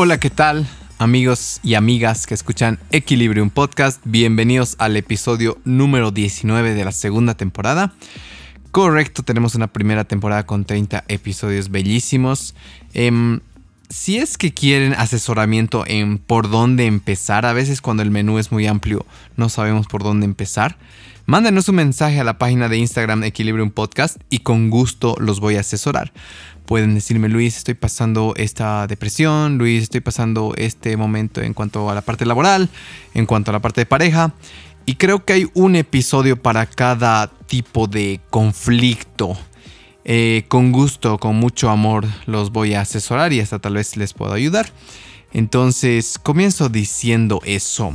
Hola, ¿qué tal? Amigos y amigas que escuchan Equilibrium Podcast, bienvenidos al episodio número 19 de la segunda temporada. Correcto, tenemos una primera temporada con 30 episodios bellísimos. Em, si es que quieren asesoramiento en por dónde empezar, a veces cuando el menú es muy amplio no sabemos por dónde empezar, mándenos un mensaje a la página de Instagram Equilibrium Podcast y con gusto los voy a asesorar. Pueden decirme, Luis, estoy pasando esta depresión, Luis, estoy pasando este momento en cuanto a la parte laboral, en cuanto a la parte de pareja. Y creo que hay un episodio para cada tipo de conflicto. Eh, con gusto, con mucho amor los voy a asesorar y hasta tal vez les puedo ayudar. Entonces, comienzo diciendo eso.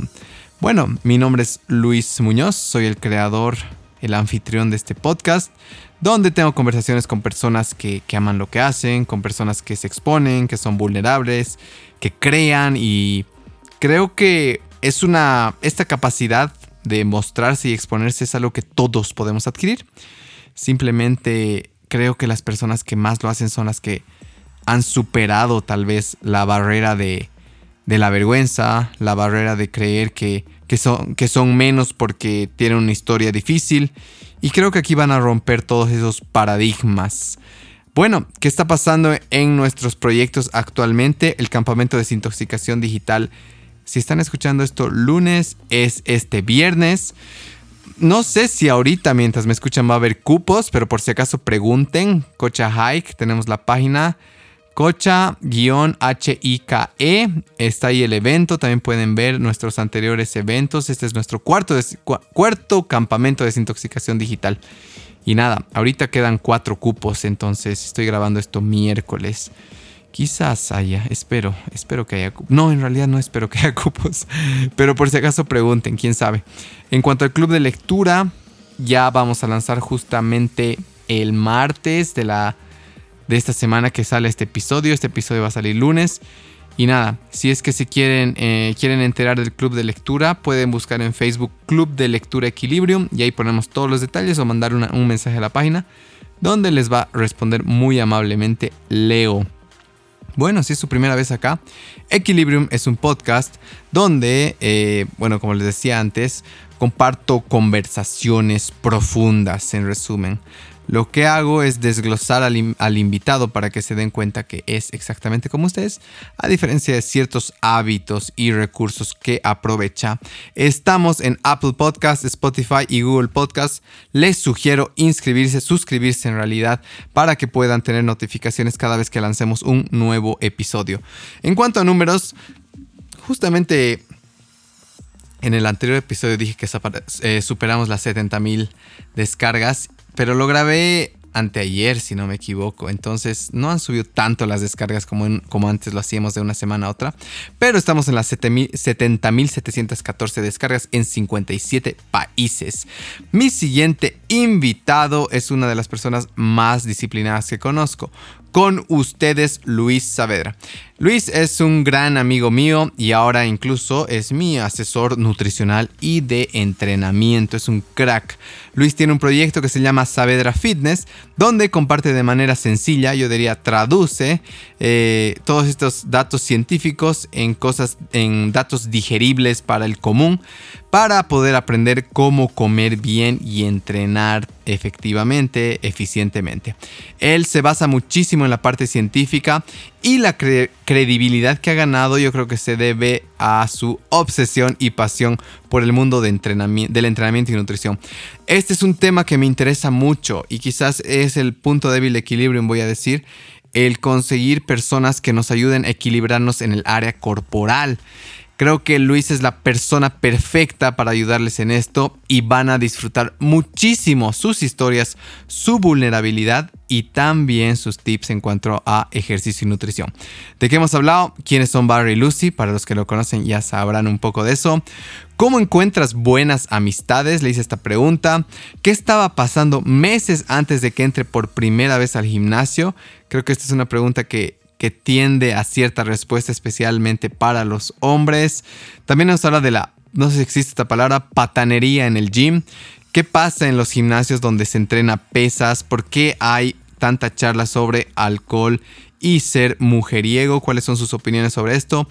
Bueno, mi nombre es Luis Muñoz, soy el creador, el anfitrión de este podcast, donde tengo conversaciones con personas que, que aman lo que hacen, con personas que se exponen, que son vulnerables, que crean y creo que es una, esta capacidad de mostrarse y exponerse es algo que todos podemos adquirir. Simplemente creo que las personas que más lo hacen son las que han superado tal vez la barrera de, de la vergüenza, la barrera de creer que, que, son, que son menos porque tienen una historia difícil. Y creo que aquí van a romper todos esos paradigmas. Bueno, ¿qué está pasando en nuestros proyectos actualmente? El campamento de desintoxicación digital si están escuchando esto lunes, es este viernes. No sé si ahorita mientras me escuchan va a haber cupos, pero por si acaso pregunten. Cocha Hike, tenemos la página Cocha-H-I-K-E. Está ahí el evento. También pueden ver nuestros anteriores eventos. Este es nuestro cuarto, cuarto campamento de desintoxicación digital. Y nada, ahorita quedan cuatro cupos, entonces estoy grabando esto miércoles. Quizás haya, espero, espero que haya. No, en realidad no espero que haya cupos, pero por si acaso pregunten, quién sabe. En cuanto al club de lectura, ya vamos a lanzar justamente el martes de la de esta semana que sale este episodio. Este episodio va a salir lunes. Y nada, si es que se quieren, eh, quieren enterar del club de lectura, pueden buscar en Facebook Club de Lectura Equilibrium y ahí ponemos todos los detalles o mandar un mensaje a la página donde les va a responder muy amablemente Leo. Bueno, si es su primera vez acá, Equilibrium es un podcast donde, eh, bueno, como les decía antes, comparto conversaciones profundas, en resumen. Lo que hago es desglosar al, invitado para que se den cuenta que es exactamente como ustedes, a diferencia de ciertos hábitos y recursos que aprovecha. Estamos en Apple Podcast, Spotify y Google Podcast. Les sugiero inscribirse, suscribirse en realidad, para que puedan tener notificaciones cada vez que lancemos un nuevo episodio. En cuanto a números, justamente en el anterior episodio dije que eh, superamos las 70.000 descargas pero lo grabé anteayer, si no me equivoco. Entonces no han subido tanto las descargas como, como antes lo hacíamos de una semana a otra. Pero estamos en las 70.714 descargas en 57 países. Mi siguiente invitado es una de las personas más disciplinadas que conozco con ustedes Luis Saavedra. Luis es un gran amigo mío y ahora incluso es mi asesor nutricional y de entrenamiento. Es un crack. Luis tiene un proyecto que se llama Saavedra Fitness, donde comparte de manera sencilla, yo diría traduce eh, todos estos datos científicos en cosas, en datos digeribles para el común, para poder aprender cómo comer bien y entrenar efectivamente, eficientemente. Él se basa muchísimo en la parte científica y la credibilidad que ha ganado yo creo que se debe a su obsesión y pasión por el mundo del entrenamiento y nutrición. Este es un tema que me interesa mucho y quizás es el punto débil de equilibrio, voy a decir, el conseguir personas que nos ayuden a equilibrarnos en el área corporal. Creo que Luis es la persona perfecta para ayudarles en esto y van a disfrutar muchísimo sus historias, su vulnerabilidad y también sus tips en cuanto a ejercicio y nutrición. ¿De qué hemos hablado? ¿Quiénes son Barry y Lucy? Para los que lo conocen ya sabrán un poco de eso. ¿Cómo encuentras buenas amistades? Le hice esta pregunta. ¿Qué estaba pasando meses antes de que entre por primera vez al gimnasio? Creo que esta es una pregunta que que tiende a cierta respuesta especialmente para los hombres. También nos habla de la, no sé si existe esta palabra, patanería en el gym. ¿Qué pasa en los gimnasios donde se entrena pesas? ¿Por qué hay tanta charla sobre alcohol y ser mujeriego. ¿Cuáles son sus opiniones sobre esto?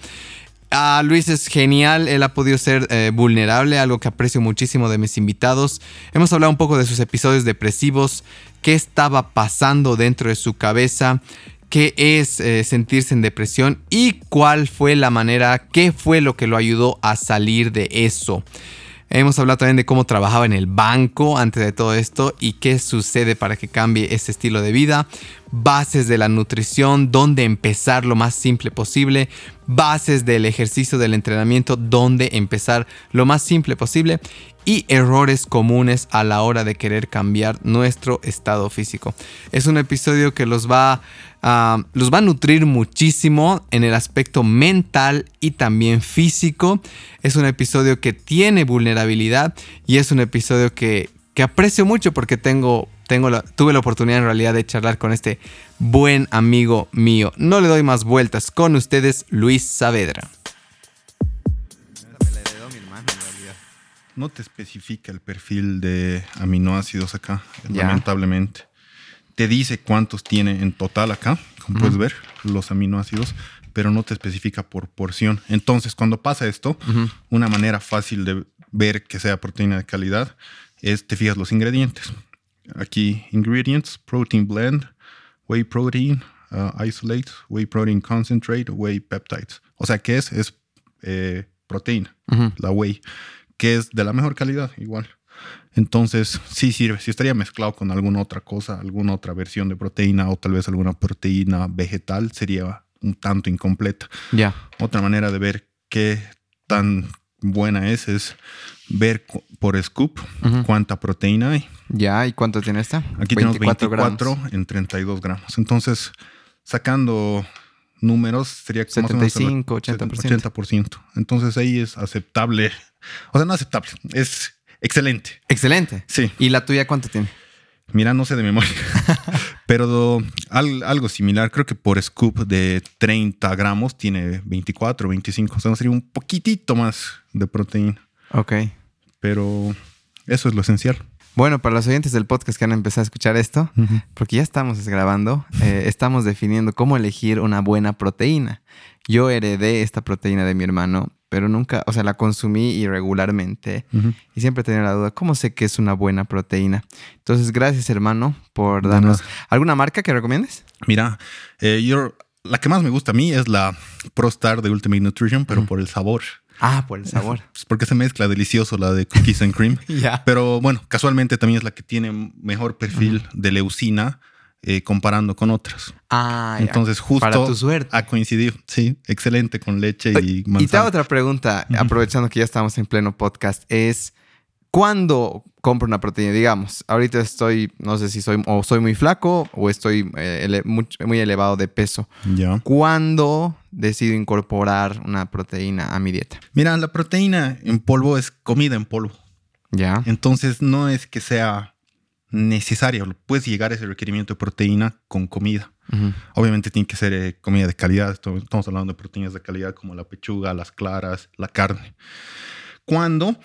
Ah, Luis es genial, él ha podido ser eh, vulnerable, algo que aprecio muchísimo de mis invitados. Hemos hablado un poco de sus episodios depresivos, qué estaba pasando dentro de su cabeza, qué es eh, sentirse en depresión y cuál fue la manera, qué fue lo que lo ayudó a salir de eso. Hemos hablado también de cómo trabajaba en el banco antes de todo esto y qué sucede para que cambie ese estilo de vida. Bases de la nutrición, dónde empezar lo más simple posible. Bases del ejercicio del entrenamiento, dónde empezar lo más simple posible. Y errores comunes a la hora de querer cambiar nuestro estado físico. Es un episodio que los va Ah, los va a nutrir muchísimo en el aspecto mental y también físico. Es un episodio que tiene vulnerabilidad y es un episodio que, aprecio mucho porque tengo, tengo tuve la oportunidad en realidad de charlar con este buen amigo mío. No le doy más vueltas. Con ustedes, Luis Saavedra. No te especifica el perfil de aminoácidos acá, lamentablemente te dice cuántos tiene en total acá, como puedes ver, los aminoácidos, pero no te especifica por porción. Entonces, cuando pasa esto, una manera fácil de ver que sea proteína de calidad es te fijas los ingredientes. Aquí, ingredients, protein blend, whey protein, uh, isolate, whey protein concentrate, whey peptides. O sea, ¿qué es? Es eh, proteína, la whey, que es de la mejor calidad, igual. Entonces, sí sirve. Si estaría mezclado con alguna otra cosa, alguna otra versión de proteína o tal vez alguna proteína vegetal, sería un tanto incompleta. Ya. Otra manera de ver qué tan buena es es ver por scoop cuánta proteína hay. Ya, ¿y cuánto tiene esta? Aquí tenemos 24 en 32 gramos. Entonces, sacando números, sería como 75, 80%. 80%. Entonces ahí es aceptable. O sea, no aceptable, es Excelente. Excelente. Sí. ¿Y la tuya cuánto tiene? Mira, no sé de memoria, pero algo similar, creo que por scoop de 30 gramos tiene 24, 25, o sea, sería un poquitito más de proteína. Ok. Pero eso es lo esencial. Bueno, para los oyentes del podcast que han empezado a escuchar esto, porque ya estamos grabando, eh, estamos definiendo cómo elegir una buena proteína. Yo heredé esta proteína de mi hermano pero nunca, o sea, la consumí irregularmente y siempre tenía la duda, ¿cómo sé que es una buena proteína? Entonces, gracias hermano por darnos... ¿Alguna marca que recomiendes? Mira, eh, yo, la que más me gusta a mí es la ProStar de Ultimate Nutrition, pero por el sabor. Ah, por el sabor. Pues porque se mezcla delicioso la de cookies and cream. Pero bueno, casualmente también es la que tiene mejor perfil de leucina eh, comparando con otras. Ah, Entonces, justo Para tu suerte. ha coincidido. Sí, excelente con leche y manzana. Y hago otra pregunta, aprovechando que ya estamos en pleno podcast, es ¿cuándo compro una proteína? Digamos, ahorita estoy, no sé si soy o soy muy flaco o estoy eh, muy, elevado de peso. Ya. ¿Cuándo decido incorporar una proteína a mi dieta? Mira, la proteína en polvo es comida en polvo. Ya. Entonces, no es que sea necesaria. Puedes llegar a ese requerimiento de proteína con comida. Obviamente tiene que ser eh, comida de calidad. Estamos hablando de proteínas de calidad como la pechuga, las claras, la carne. Cuando,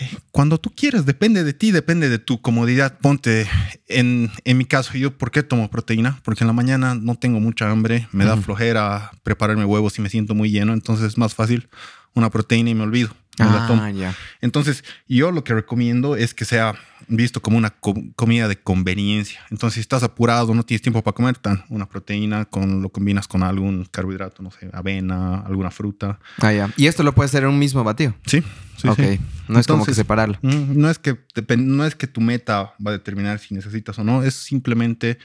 eh, cuando tú quieres, depende de ti, depende de tu comodidad. Ponte, en, en, mi caso, yo, ¿por qué tomo proteína? Porque en la mañana no tengo mucha hambre, me da flojera prepararme huevos y me siento muy lleno. Entonces es más fácil una proteína y me olvido. Ah, ya. Entonces, yo lo que recomiendo es que sea visto como una comida de conveniencia. Entonces, si estás apurado, no tienes tiempo para comer, tan una proteína, con, lo combinas con algún carbohidrato, no sé, avena, alguna fruta. Ah, ya. ¿Y esto lo puedes hacer en un mismo batido? Sí. sí ok. No es como que separarlo. Mm, no es que, no es que tu meta va a determinar si necesitas o no, es simplemente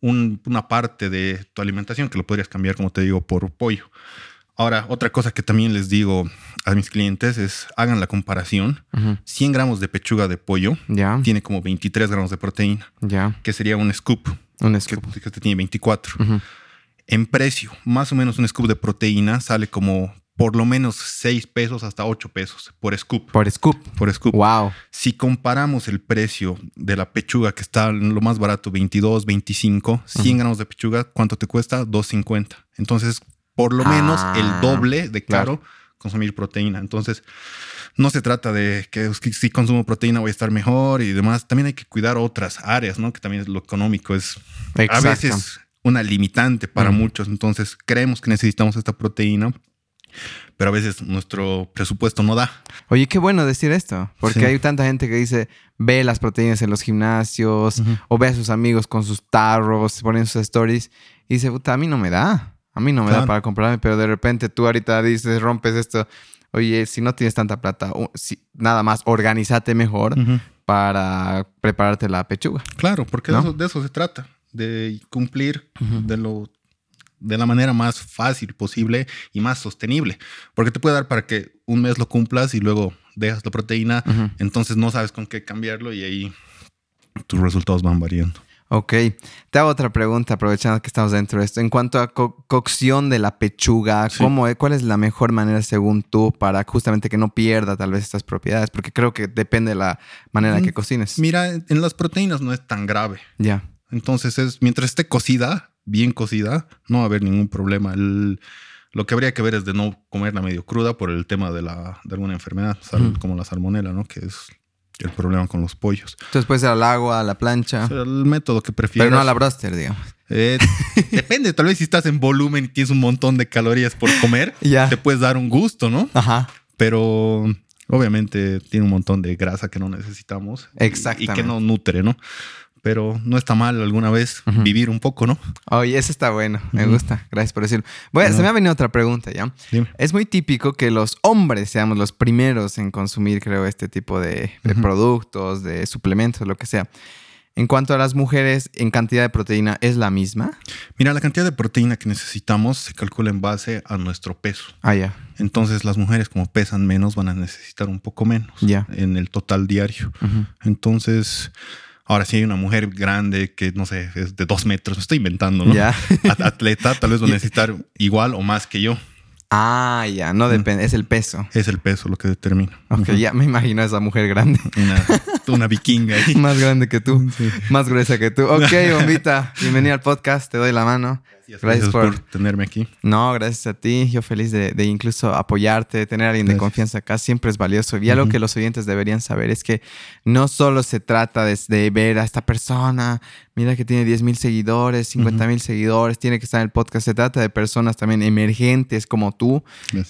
una parte de tu alimentación que lo podrías cambiar, como te digo, por pollo. Ahora, otra cosa que también les digo a mis clientes es hagan la comparación. 100 gramos de pechuga de pollo tiene como 23 gramos de proteína, que sería un scoop. Un scoop. Que, este tiene 24. En precio, más o menos un scoop de proteína sale como por lo menos 6 pesos hasta 8 pesos por scoop. Por scoop. Por scoop. Wow. Si comparamos el precio de la pechuga, que está lo más barato, 22, 25, 100 gramos de pechuga, ¿cuánto te cuesta? 2.50. Entonces, por lo menos el ah, doble de caro consumir proteína. Entonces, no se trata de que si consumo proteína voy a estar mejor y demás. También hay que cuidar otras áreas, ¿no? Que también es lo económico. Es a veces una limitante para muchos. Entonces creemos que necesitamos esta proteína, pero a veces nuestro presupuesto no da. Oye, qué bueno decir esto, porque hay tanta gente que dice, ve las proteínas en los gimnasios o ve a sus amigos con sus tarros, ponen sus stories y dice, puta, a mí no me da. A mí no me da para comprarme, pero de repente tú ahorita dices, rompes esto. Oye, si no tienes tanta plata, si, nada más, organízate mejor para prepararte la pechuga. Claro, porque de, eso, se trata, de cumplir de lo de la manera más fácil posible y más sostenible. Porque te puede dar para que un mes lo cumplas y luego dejas la proteína, entonces no sabes con qué cambiarlo y ahí tus resultados van variando. Ok, te hago otra pregunta aprovechando que estamos dentro de esto. En cuanto a cocción de la pechuga, ¿cómo, ¿cuál es la mejor manera según tú para justamente que no pierda tal vez estas propiedades? Porque creo que depende de la manera que mm, cocines. Mira, en las proteínas no es tan grave. Ya. Entonces es, mientras esté cocida, bien cocida, no va a haber ningún problema. lo que habría que ver es de no comerla medio cruda por el tema de, la, de alguna enfermedad, como la salmonela, ¿no? Que es el problema con los pollos. Entonces puede ser al agua, a la plancha. el método que prefieras. Pero no a la digamos. Eh, depende, tal vez si estás en volumen y tienes un montón de calorías por comer, te puedes dar un gusto, ¿no? Ajá. Pero obviamente tiene un montón de grasa que no necesitamos. Exactamente. Y que no nutre, ¿no? Pero no está mal alguna vez vivir un poco, ¿no? Oye, eso está bueno, me gusta, gracias por decirlo. Bueno, se me ha venido otra pregunta ya. Es muy típico que los hombres seamos los primeros en consumir, creo, este tipo de, productos, de suplementos, lo que sea. En cuanto a las mujeres, ¿en cantidad de proteína es la misma? Mira, la cantidad de proteína que necesitamos se calcula en base a nuestro peso. Ah, ya. Entonces, las mujeres, como pesan menos, van a necesitar un poco menos en el total diario. Entonces Ahora, si hay una mujer grande que, no sé, es de dos metros, me estoy inventando, ¿no? Ya. Atleta, tal vez va a necesitar igual o más que yo. Ah, ya, no depende, es el peso. Es el peso lo que determina. Ok, ya me imagino a esa mujer grande. Una, vikinga ahí. más grande que tú, más gruesa que tú. Ok, bombita, bienvenida al podcast, te doy la mano. Gracias, por, tenerme aquí. No, gracias a ti. Yo feliz de, incluso apoyarte, tener a alguien de confianza acá. Siempre es valioso. Y algo que los oyentes deberían saber es que no solo se trata de, ver a esta persona, mira que tiene 10 mil seguidores, 50 mil seguidores, tiene que estar en el podcast. Se trata de personas también emergentes como tú,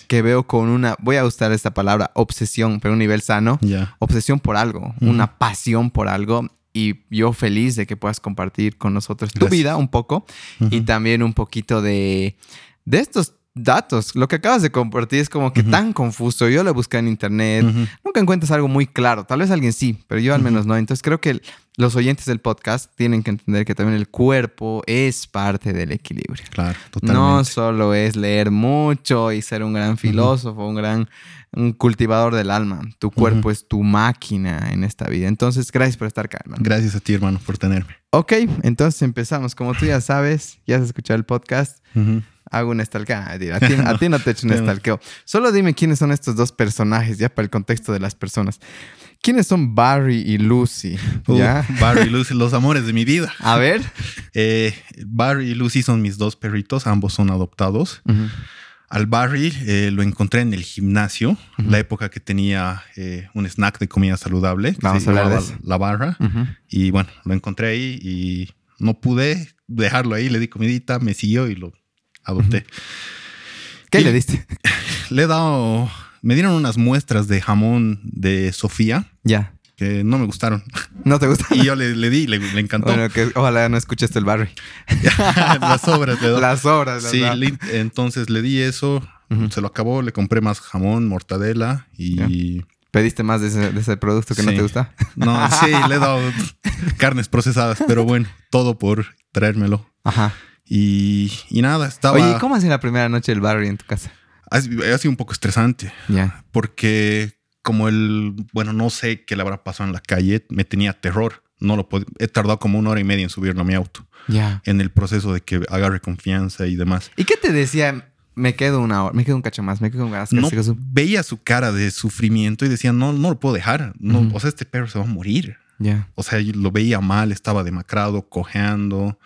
que veo con una, voy a usar esta palabra, obsesión, pero un nivel sano, obsesión por algo, una pasión por algo y yo feliz de que puedas compartir con nosotros tu vida un poco y también un poquito de, de estos datos. Lo que acabas de compartir es como que tan confuso. Yo lo busqué en internet. Nunca encuentras algo muy claro. Tal vez alguien sí, pero yo al menos no. Entonces creo que los oyentes del podcast tienen que entender que también el cuerpo es parte del equilibrio. Claro, totalmente. No solo es leer mucho y ser un gran filósofo, un gran un cultivador del alma. Tu cuerpo es tu máquina en esta vida. Entonces, gracias por estar acá, hermano. Gracias a ti, hermano, por tenerme. Ok, entonces empezamos. Como tú ya sabes, ya has escuchado el podcast. Hago un estalqueo. Ah, a, ti, a ti no te he hecho un estalqueo. Solo dime quiénes son estos dos personajes, ya para el contexto de las personas. ¿Quiénes son Barry y Lucy? ¿Ya? Barry y Lucy, los amores de mi vida. A ver. Eh, Barry y Lucy son mis dos perritos, ambos son adoptados. Al Barry eh, lo encontré en el gimnasio, la época que tenía eh, un snack de comida saludable. Vamos a hablar La barra. Y bueno, lo encontré ahí y no pude dejarlo ahí. Le di comidita, me siguió y lo adopté. ¿Qué le diste? Le he dado. Me dieron unas muestras de jamón de Sofía. Ya que no me gustaron. ¿No te gustaron? Y yo le, di, le, le encantó. Bueno, que ojalá no escuchaste el Barry. Las obras. Le Las obras. Sí, entonces le di eso, se lo acabó, le compré más jamón, mortadela y... ¿Pediste más de ese, producto que no te gusta? No, sí, le he dado carnes procesadas, pero bueno, todo por traérmelo. Ajá. Y, y nada, estaba... Oye, ¿cómo ha sido la primera noche del Barry en tu casa? Ha, ha sido un poco estresante. Ya. Porque como el, bueno, no sé qué le habrá pasado en la calle, me tenía terror. No lo he tardado como una hora y media en subirlo a mi auto. Ya. En el proceso de que agarre confianza y demás. ¿Y qué te decía? Me quedo una hora, me quedo un cacho más, me quedo un No, veía su cara de sufrimiento y decía, no, no lo puedo dejar. No, O sea, este perro se va a morir. Ya. O sea, lo veía mal, estaba demacrado, cojeando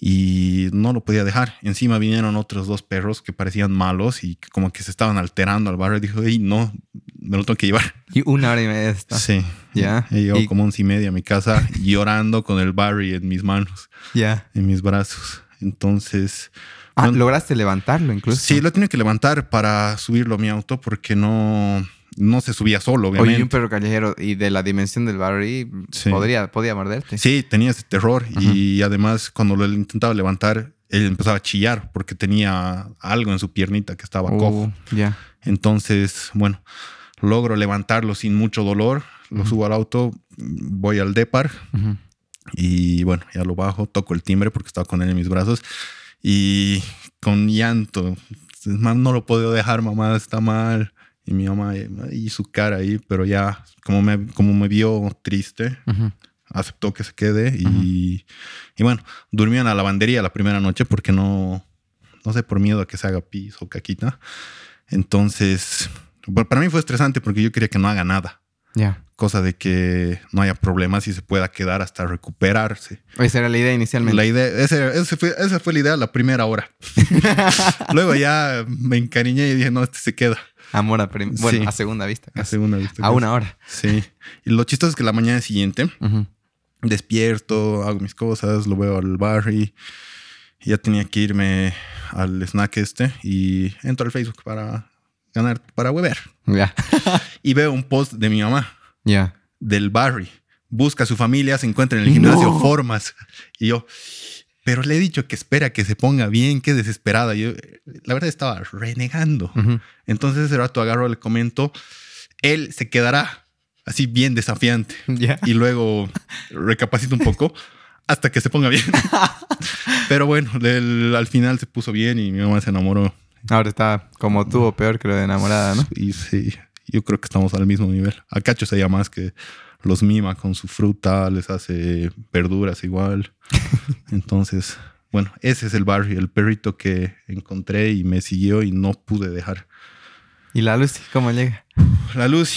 y no lo podía dejar. Encima vinieron otros dos perros que parecían malos y como que se estaban alterando al barrio. Y dijo, hey, no, me lo tengo que llevar. Y una hora y media está. Sí. Ya. Y yo como once y media a mi casa llorando con el Barry en mis manos. Ya. En mis brazos. Entonces... Ah, ¿lograste levantarlo incluso? Sí, lo tenía que levantar para subirlo a mi auto porque no, no se subía solo, obviamente. Oye, un perro callejero y de la dimensión del Barry podría, podía morderte. Sí, tenía ese terror y además cuando lo intentaba levantar, él empezaba a chillar porque tenía algo en su piernita que estaba uh, cojo. Ya. Entonces, bueno, logro levantarlo sin mucho dolor, lo subo al auto, voy al Depar y bueno, ya lo bajo, toco el timbre porque estaba con él en mis brazos y con llanto, no lo puedo dejar, mamá, está mal. Y mi mamá y su cara ahí, pero ya como me, como me vio triste, aceptó que se quede y, y, bueno, durmió en la lavandería la primera noche porque no, no sé, por miedo a que se haga pis o caquita. Entonces, para mí fue estresante porque yo quería que no haga nada. Ya. Cosa de que no haya problemas y se pueda quedar hasta recuperarse. Esa era la idea inicialmente. La idea, fue, esa fue la idea la primera hora. Luego ya me encariñé y dije, no, este se queda. Amor a, bueno, a segunda vista. A segunda vista. A una hora. Sí. Y lo chistoso es que la mañana siguiente despierto, hago mis cosas, lo veo al barrio. Ya tenía que irme al snack este y entro al Facebook para ganar, para weber. Ya. y veo un post de mi mamá. Ya. Del Barry. Busca a su familia, se encuentra en el gimnasio, formas. Y yo, pero le he dicho que espera que se ponga bien, que desesperada. Yo, la verdad, estaba renegando. Entonces, ese rato agarro, le comento, él se quedará así bien desafiante. Y luego recapacito un poco hasta que se ponga bien. Pero bueno, al final se puso bien y mi mamá se enamoró. Ahora está como tú o peor que lo de enamorada, ¿no? Y sí, yo creo que estamos al mismo nivel. A Cacho se llama más que los mima con su fruta, les hace verduras igual. Entonces, bueno, ese es el barrio, el perrito que encontré y me siguió y no pude dejar. ¿Y la luz cómo llega? La luz,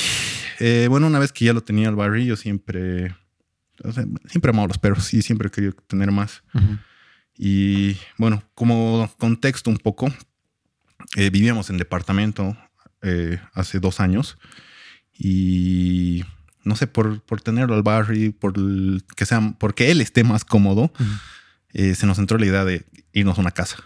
eh, bueno, una vez que ya lo tenía el barrio, yo siempre, siempre amado los perros y siempre he querido tener más. Y bueno, como contexto un poco, eh, vivíamos en departamento eh, hace dos años y no sé, por, por tenerlo al barrio, por que sea, porque él esté más cómodo, eh, se nos entró la idea de irnos a una casa.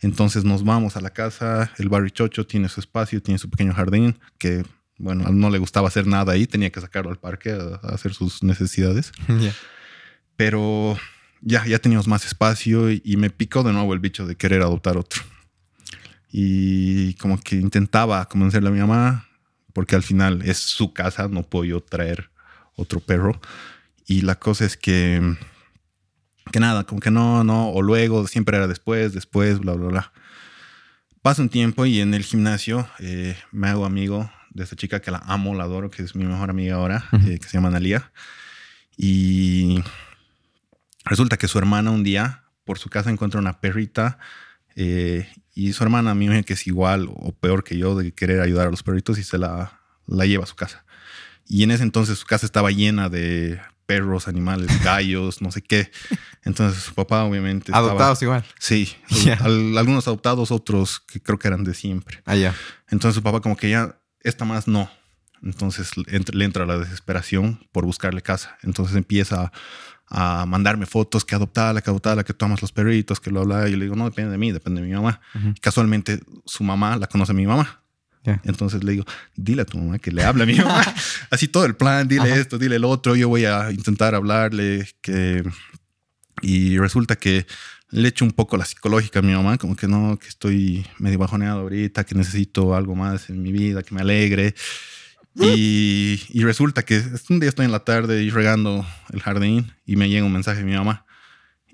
Entonces nos vamos a la casa, el barrio Chocho tiene su espacio, tiene su pequeño jardín, que bueno, no le gustaba hacer nada ahí, tenía que sacarlo al parque a, hacer sus necesidades. Pero ya, ya teníamos más espacio y, y, me picó de nuevo el bicho de querer adoptar otro. Y como que intentaba convencerle a mi mamá, porque al final es su casa, no puedo yo traer otro perro. Y la cosa es que, que nada, como que no, no, o luego, siempre era después, después, bla, bla, bla. Pasa un tiempo y en el gimnasio eh, me hago amigo de esta chica que la amo, la adoro, que es mi mejor amiga ahora, eh, que se llama Analia. Y resulta que su hermana un día por su casa encuentra una perrita eh, y su hermana, a mí me que es igual o peor que yo de querer ayudar a los perritos y se la, la lleva a su casa. Y en ese entonces su casa estaba llena de perros, animales, gallos, no sé qué. Entonces su papá obviamente... Adoptados igual. Sí, algunos adoptados, otros que creo que eran de siempre. Ah, ya. Entonces su papá como que ya, esta más no. Entonces le entra la desesperación por buscarle casa. Entonces empieza a mandarme fotos, que adoptada, que adoptada, que tomas los perritos, que lo habla. Y yo le digo, no, depende de mí, depende de mi mamá. Casualmente su mamá la conoce a mi mamá. Entonces le digo, dile a tu mamá que le hable a mi mamá. Así todo el plan, dile esto, dile el otro. Yo voy a intentar hablarle. que Y resulta que le echo un poco la psicológica a mi mamá, como que no, que estoy medio bajoneado ahorita, que necesito algo más en mi vida, que me alegre. Y, resulta que un día estoy en la tarde y regando el jardín y me llega un mensaje de mi mamá.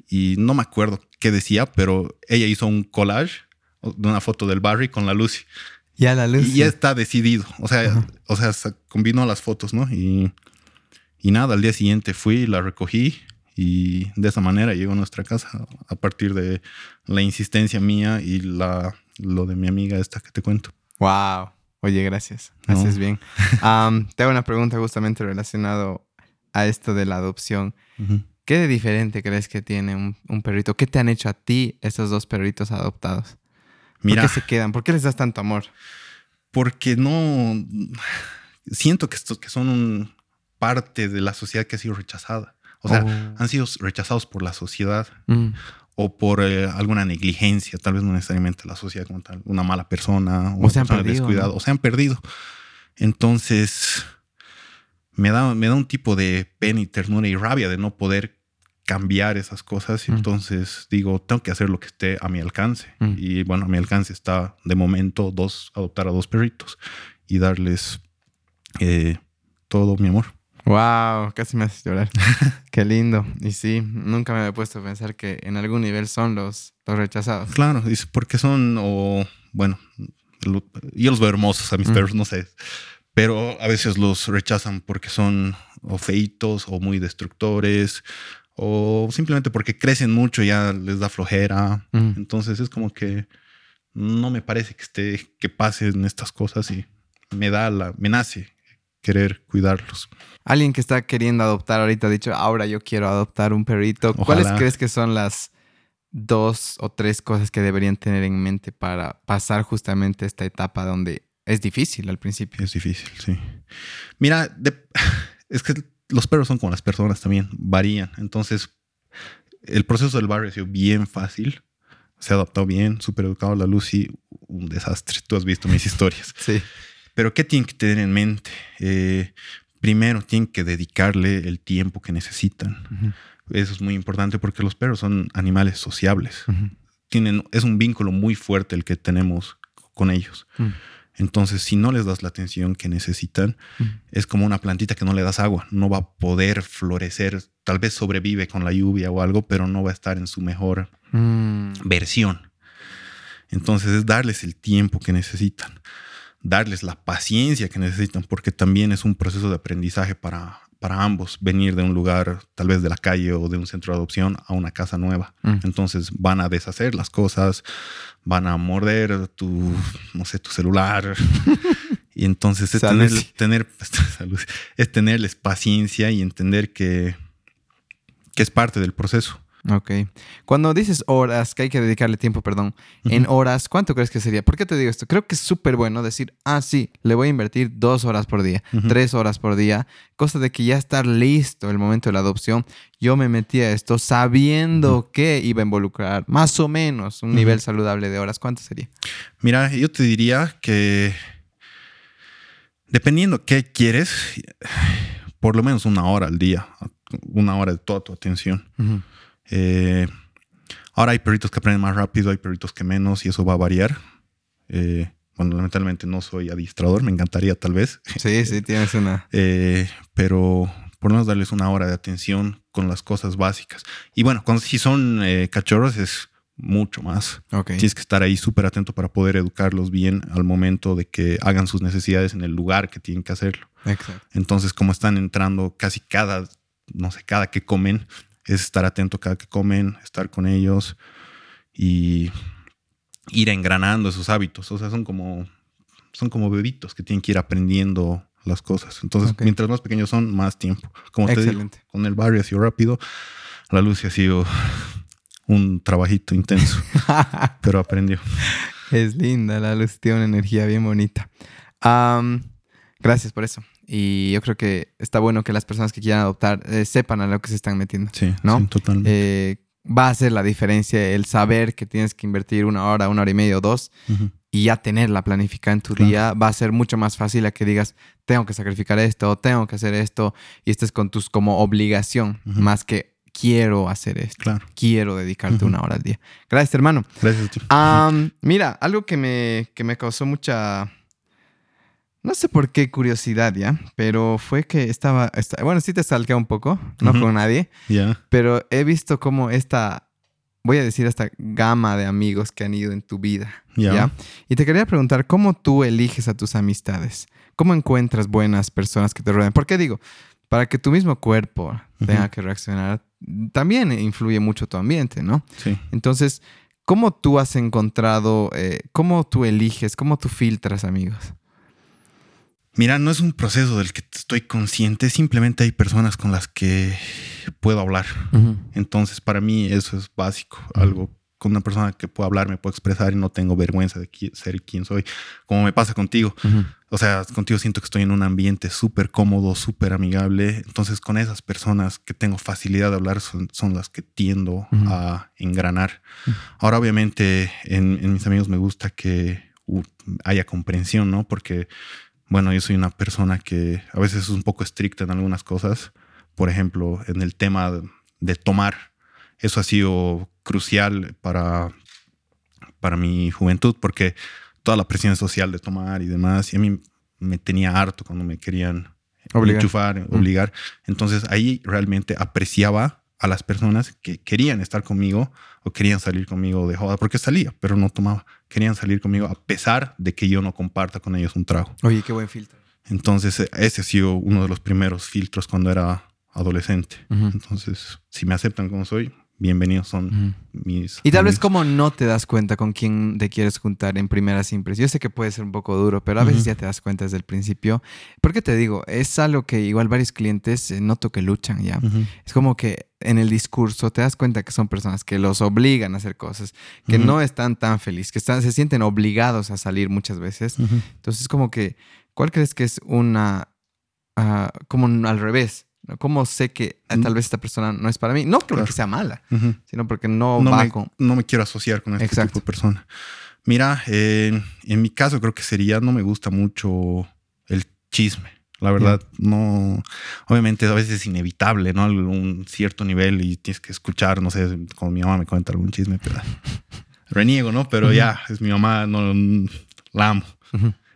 Y no me acuerdo qué decía, pero ella hizo un collage de una foto del Barry con la Lucy. Ya la Lucy. Y ya está decidido. O sea, o sea, combinó las fotos, ¿no? Y, y nada, al día siguiente fui, la recogí y de esa manera llegó a nuestra casa a partir de la insistencia mía y la, lo de mi amiga esta que te cuento. Wow. Oye, gracias. Haces bien. te hago una pregunta justamente relacionado a esto de la adopción. ¿Qué de diferente crees que tiene un, perrito? ¿Qué te han hecho a ti esos dos perritos adoptados? Mira, ¿Por qué se quedan? ¿Por qué les das tanto amor? Porque no... Siento que, estos, que son parte de la sociedad que ha sido rechazada. O sea, oh. han sido rechazados por la sociedad. Mm. O por eh, alguna negligencia, tal vez no necesariamente la sociedad como tal, una mala persona, o se han perdido, descuidado, o se han perdido. Entonces, me da, me da un tipo de pena y ternura y rabia de no poder cambiar esas cosas. Y entonces digo, tengo que hacer lo que esté a mi alcance. Y bueno, a mi alcance está de momento dos, adoptar a dos perritos y darles eh, todo mi amor. Wow, casi me haces llorar. Qué lindo. Y sí, nunca me había puesto a pensar que en algún nivel son los, los rechazados. Claro, porque son, o bueno, yo los veo hermosos a mis perros, no sé. Pero a veces los rechazan porque son o feitos o muy destructores o simplemente porque crecen mucho y ya les da flojera. Entonces es como que no me parece que esté que pasen estas cosas y me da la me nace querer cuidarlos. Alguien que está queriendo adoptar ahorita ha dicho, ahora yo quiero adoptar un perrito. ¿Cuáles crees que son las dos o tres cosas que deberían tener en mente para pasar justamente esta etapa donde es difícil al principio? Es difícil, sí. Mira, es que los perros son como las personas también, varían. Entonces, el proceso del barrio ha sido bien fácil. Se ha adaptado bien, súper educado. La Lucy, un desastre. Tú has visto mis historias. Sí. Pero ¿qué tienen que tener en mente? Eh, primero, tienen que dedicarle el tiempo que necesitan. Eso es muy importante porque los perros son animales sociables. Tienen, es un vínculo muy fuerte el que tenemos con ellos. Entonces, si no les das la atención que necesitan, es como una plantita que no le das agua, no va a poder florecer, tal vez sobrevive con la lluvia o algo, pero no va a estar en su mejor mm. versión. Entonces, es darles el tiempo que necesitan, darles la paciencia que necesitan, porque también es un proceso de aprendizaje para, para ambos venir de un lugar, tal vez de la calle o de un centro de adopción, a una casa nueva. Mm. Entonces van a deshacer las cosas, van a morder tu, no sé, tu celular. y entonces es, tener, tener, es tenerles paciencia y entender que, que es parte del proceso. Ok. Cuando dices horas, que hay que dedicarle tiempo, perdón, en horas, ¿cuánto crees que sería? ¿Por qué te digo esto? Creo que es súper bueno decir, ah, sí, le voy a invertir dos horas por día, tres horas por día, cosa de que ya estar listo el momento de la adopción. Yo me metí a esto sabiendo que iba a involucrar más o menos un nivel saludable de horas. ¿Cuánto sería? Mira, yo te diría que dependiendo qué quieres, por lo menos una hora al día, una hora de toda tu atención. Eh, ahora hay perritos que aprenden más rápido, hay perritos que menos y eso va a variar. Eh, bueno, lamentablemente no soy adiestrador, me encantaría tal vez. Sí, sí, tienes una. Eh, pero por lo menos darles una hora de atención con las cosas básicas. Y bueno, cuando, si son cachorros es mucho más. Tienes que estar ahí súper atento para poder educarlos bien al momento de que hagan sus necesidades en el lugar que tienen que hacerlo. Exacto. Entonces, como están entrando casi cada, no sé, cada que comen, es estar atento cada que comen, estar con ellos y ir engranando esos hábitos. O sea, son como, son como bebitos que tienen que ir aprendiendo las cosas. Entonces, mientras más pequeños son, más tiempo. Como te digo, con el barrio ha sido rápido, la luz ha sido un trabajito intenso, pero aprendió. Es linda, la luz tiene una energía bien bonita. gracias por eso. Y yo creo que está bueno que las personas que quieran adoptar eh, sepan a lo que se están metiendo. Sí, ¿no? totalmente. Eh, va a hacer la diferencia el saber que tienes que invertir una hora, una hora y media o dos y ya tenerla planificada en tu día va a ser mucho más fácil a que digas, tengo que sacrificar esto, tengo que hacer esto y estés con tus como obligación más que quiero hacer esto. Claro. Quiero dedicarte una hora al día. Gracias, hermano. Gracias a ti. mira, algo que me, que me causó mucha no sé por qué curiosidad, ¿ya? Pero fue que estaba, bueno, sí te salga un poco, no con nadie, Ya. pero he visto como esta, voy a decir esta gama de amigos que han ido en tu vida, ¿ya? Y te quería preguntar, ¿cómo tú eliges a tus amistades? ¿Cómo encuentras buenas personas que te rodeen? ¿Por qué digo? Para que tu mismo cuerpo tenga que reaccionar, también influye mucho tu ambiente, ¿no? Sí. Entonces, ¿cómo tú has encontrado, eh, cómo tú eliges, cómo tú filtras amigos? Mira, no es un proceso del que estoy consciente, simplemente hay personas con las que puedo hablar. Entonces, para mí eso es básico, algo con una persona que puedo hablar, me puedo expresar y no tengo vergüenza de ser quien soy, como me pasa contigo. O sea, contigo siento que estoy en un ambiente súper cómodo, súper amigable. Entonces, con esas personas que tengo facilidad de hablar son, las que tiendo a engranar. Ahora, obviamente, en, mis amigos me gusta que haya comprensión, ¿no? Porque, bueno, yo soy una persona que a veces es un poco estricta en algunas cosas. Por ejemplo, en el tema de tomar. Eso ha sido crucial para, para mi juventud porque toda la presión social de tomar y demás, y a mí me tenía harto cuando me querían obligar. enchufar, obligar. Entonces ahí realmente apreciaba a las personas que querían estar conmigo o querían salir conmigo de joda, porque salía, pero no tomaba. Querían salir conmigo a pesar de que yo no comparta con ellos un trago. Oye, qué buen filtro. Entonces ese ha sido uno de los primeros filtros cuando era adolescente. Entonces, si me aceptan como soy, bienvenidos son mis. Y tal vez como no te das cuenta con quién te quieres juntar en primeras impresiones. Yo sé que puede ser un poco duro, pero a veces ya te das cuenta desde el principio. Porque te digo, es algo que igual varios clientes eh, noto que luchan ya. Es como que en el discurso te das cuenta que son personas que los obligan a hacer cosas, que no están tan felices, que están, se sienten obligados a salir muchas veces. Entonces, como que, ¿cuál crees que es una, ah, como al revés? ¿Cómo sé que ah, tal vez esta persona no es para mí? No porque sea mala, sino porque no, no va me, con... No me quiero asociar con este tipo de persona. Mira, en mi caso creo que sería, no me gusta mucho el chisme. La verdad, no. Obviamente, a veces es inevitable, ¿no? Un cierto nivel y tienes que escuchar, no sé, como mi mamá me cuenta algún chisme, pero reniego, ¿no? Pero ya, es mi mamá, no la amo.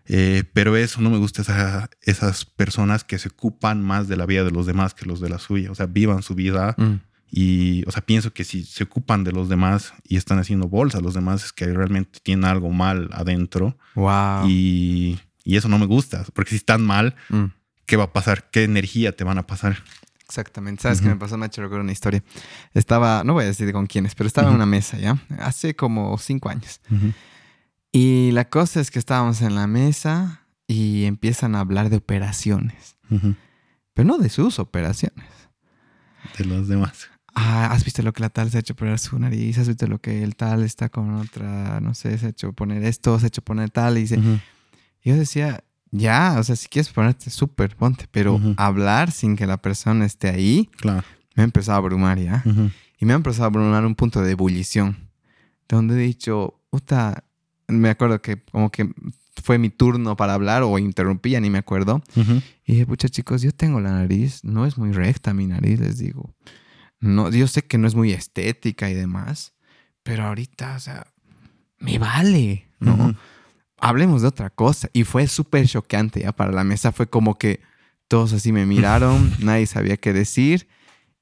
Eh, pero eso no me gusta esas personas que se ocupan más de la vida de los demás que los de la suya. O sea, vivan su vida. Mm. Y, o sea, pienso que si se ocupan de los demás y están haciendo bolsa a los demás, es que realmente tienen algo mal adentro. Wow. Y, eso no me gusta, porque si están mal, mm. ¿qué va a pasar? ¿Qué energía te van a pasar? Exactamente. ¿Sabes qué me pasó? Me ha hecho recordar una historia. Estaba, no voy a decir con quiénes, pero estaba en una mesa ya, hace como cinco años. Y la cosa es que estábamos en la mesa y empiezan a hablar de operaciones. Pero no de sus operaciones. De los demás. Ah, ¿has visto lo que la tal se ha hecho poner su nariz? ¿Has visto lo que el tal está con otra, no sé, se ha hecho poner esto, se ha hecho poner tal? Y, yo decía, ya, o sea, si quieres ponerte súper, ponte, pero hablar sin que la persona esté ahí, claro. me ha empezado a abrumar ya. Y me ha empezado a abrumar un punto de ebullición, donde he dicho, puta, me acuerdo que como que fue mi turno para hablar o interrumpía, ni me acuerdo. Y dije, pucha chicos, yo tengo la nariz, no es muy recta mi nariz, les digo. No, yo sé que no es muy estética y demás, pero ahorita, o sea, me vale, ¿no? Hablemos de otra cosa. Y fue súper choqueante ya para la mesa. Fue como que todos así me miraron, nadie sabía qué decir.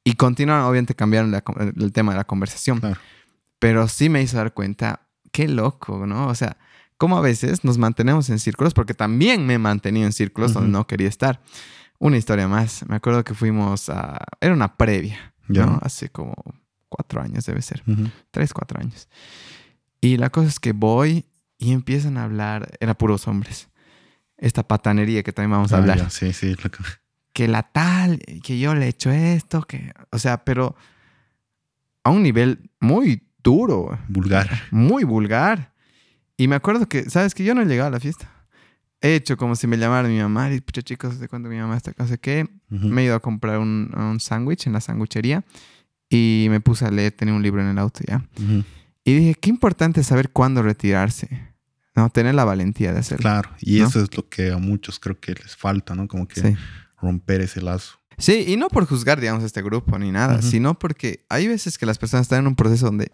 Y continuaron, obviamente cambiaron el tema de la conversación. Pero sí me hizo dar cuenta, qué loco, ¿no? O sea, como a veces nos mantenemos en círculos, porque también me he mantenido en círculos donde no quería estar. Una historia más. Me acuerdo que fuimos a. Era una previa, ¿no? Hace como cuatro años debe ser. Tres, cuatro años. Y la cosa es que voy y empiezan a hablar. Era puros hombres. Esta patanería que también vamos a ah, hablar. sí, sí. Que la tal, que yo le he hecho esto, que. O sea, pero a un nivel muy duro. Vulgar. Muy vulgar. Y me acuerdo que, ¿sabes? Que yo no he llegado a la fiesta. He hecho como si me llamara mi mamá. Y, pucha, chicos, ¿de cuándo mi mamá está acá? qué. Me he ido a comprar un, un sándwich en la sanguchería. Y me puse a leer, tenía un libro en el auto ya. Y dije, qué importante saber cuándo retirarse. ¿no? Tener la valentía de hacerlo. Claro, y eso es lo que a muchos creo que les falta, ¿no? Como que romper ese lazo. Sí, y no por juzgar, digamos, este grupo ni nada, sino porque hay veces que las personas están en un proceso donde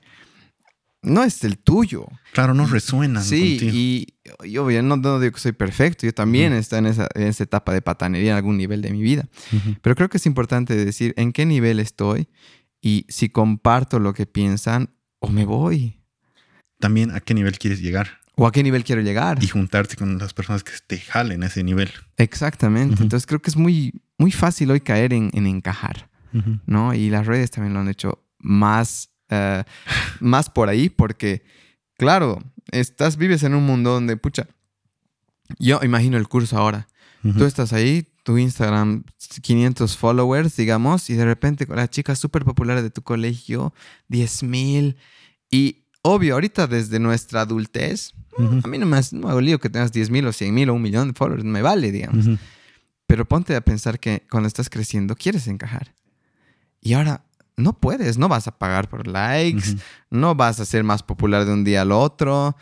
no es el tuyo. Claro, no resuenan. Sí, y yo no, no, digo que soy perfecto, yo también estoy en esa, en esa, etapa de patanería en algún nivel de mi vida. Pero creo que es importante decir en qué nivel estoy y si comparto lo que piensan o me voy. También a qué nivel quieres llegar. O a qué nivel quiero llegar. Y juntarte con las personas que te jalen a ese nivel. Exactamente. Entonces creo que es muy, muy fácil hoy caer en, encajar, ¿no? Y las redes también lo han hecho más, eh, más por ahí porque, claro, estás, vives en un mundo donde, pucha, yo imagino el curso ahora. Tú estás ahí, tu Instagram, 500 followers, digamos, y de repente con las chicas súper populares de tu colegio, 10 mil, y obvio, ahorita desde nuestra adultez, a mí no me, no me hago lío que tengas 10 mil o 100 mil o un millón de followers, me vale, digamos. Pero ponte a pensar que cuando estás creciendo quieres encajar. Y ahora no puedes, no vas a pagar por likes, no vas a ser más popular de un día al otro,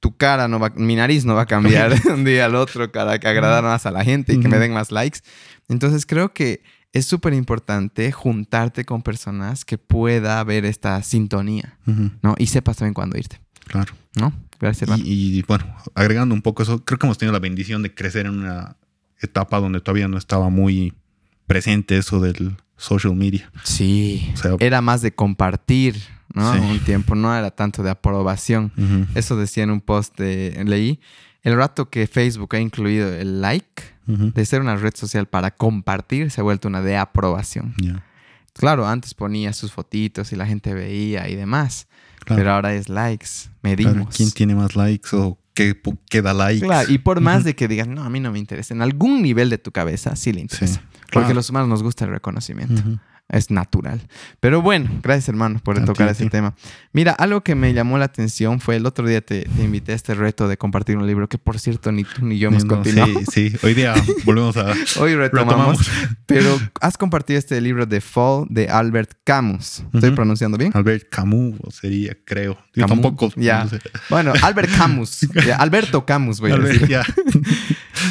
tu cara no va, mi nariz no va a cambiar de un día al otro para que agradar más a la gente y que me den más likes. Entonces creo que es súper importante juntarte con personas que pueda haber esta sintonía, ¿no? Y sepas también cuándo irte. Claro. ¿No? Gracias, y, y, bueno, agregando un poco eso, creo que hemos tenido la bendición de crecer en una etapa donde todavía no estaba muy presente eso del social media. Sí. era más de compartir, ¿no? Un tiempo, no era tanto de aprobación. Eso decía en un post de leí. El rato que Facebook ha incluido el like, de ser una red social para compartir, se ha vuelto una de aprobación. Claro, antes ponía sus fotitos y la gente veía y demás. Pero ahora es likes, medimos. ¿Quién tiene más likes o qué, qué da likes? Claro, y por más de que digas, no, a mí no me interesa, en algún nivel de tu cabeza sí le interesa. Porque a los humanos nos gusta el reconocimiento es natural. Pero bueno, gracias hermano por tocar ese tema. Mira, algo que me llamó la atención fue el otro día te, invité a este reto de compartir un libro que por cierto ni tú ni yo hemos continuado. Sí, sí, hoy día volvemos a... hoy retomamos, Pero has compartido este libro de Fall de Albert Camus. ¿Estoy pronunciando bien? Albert Camus sería, creo. Yo tampoco. Ya. Bueno, Albert Camus. Alberto Camus voy a decir. Ya.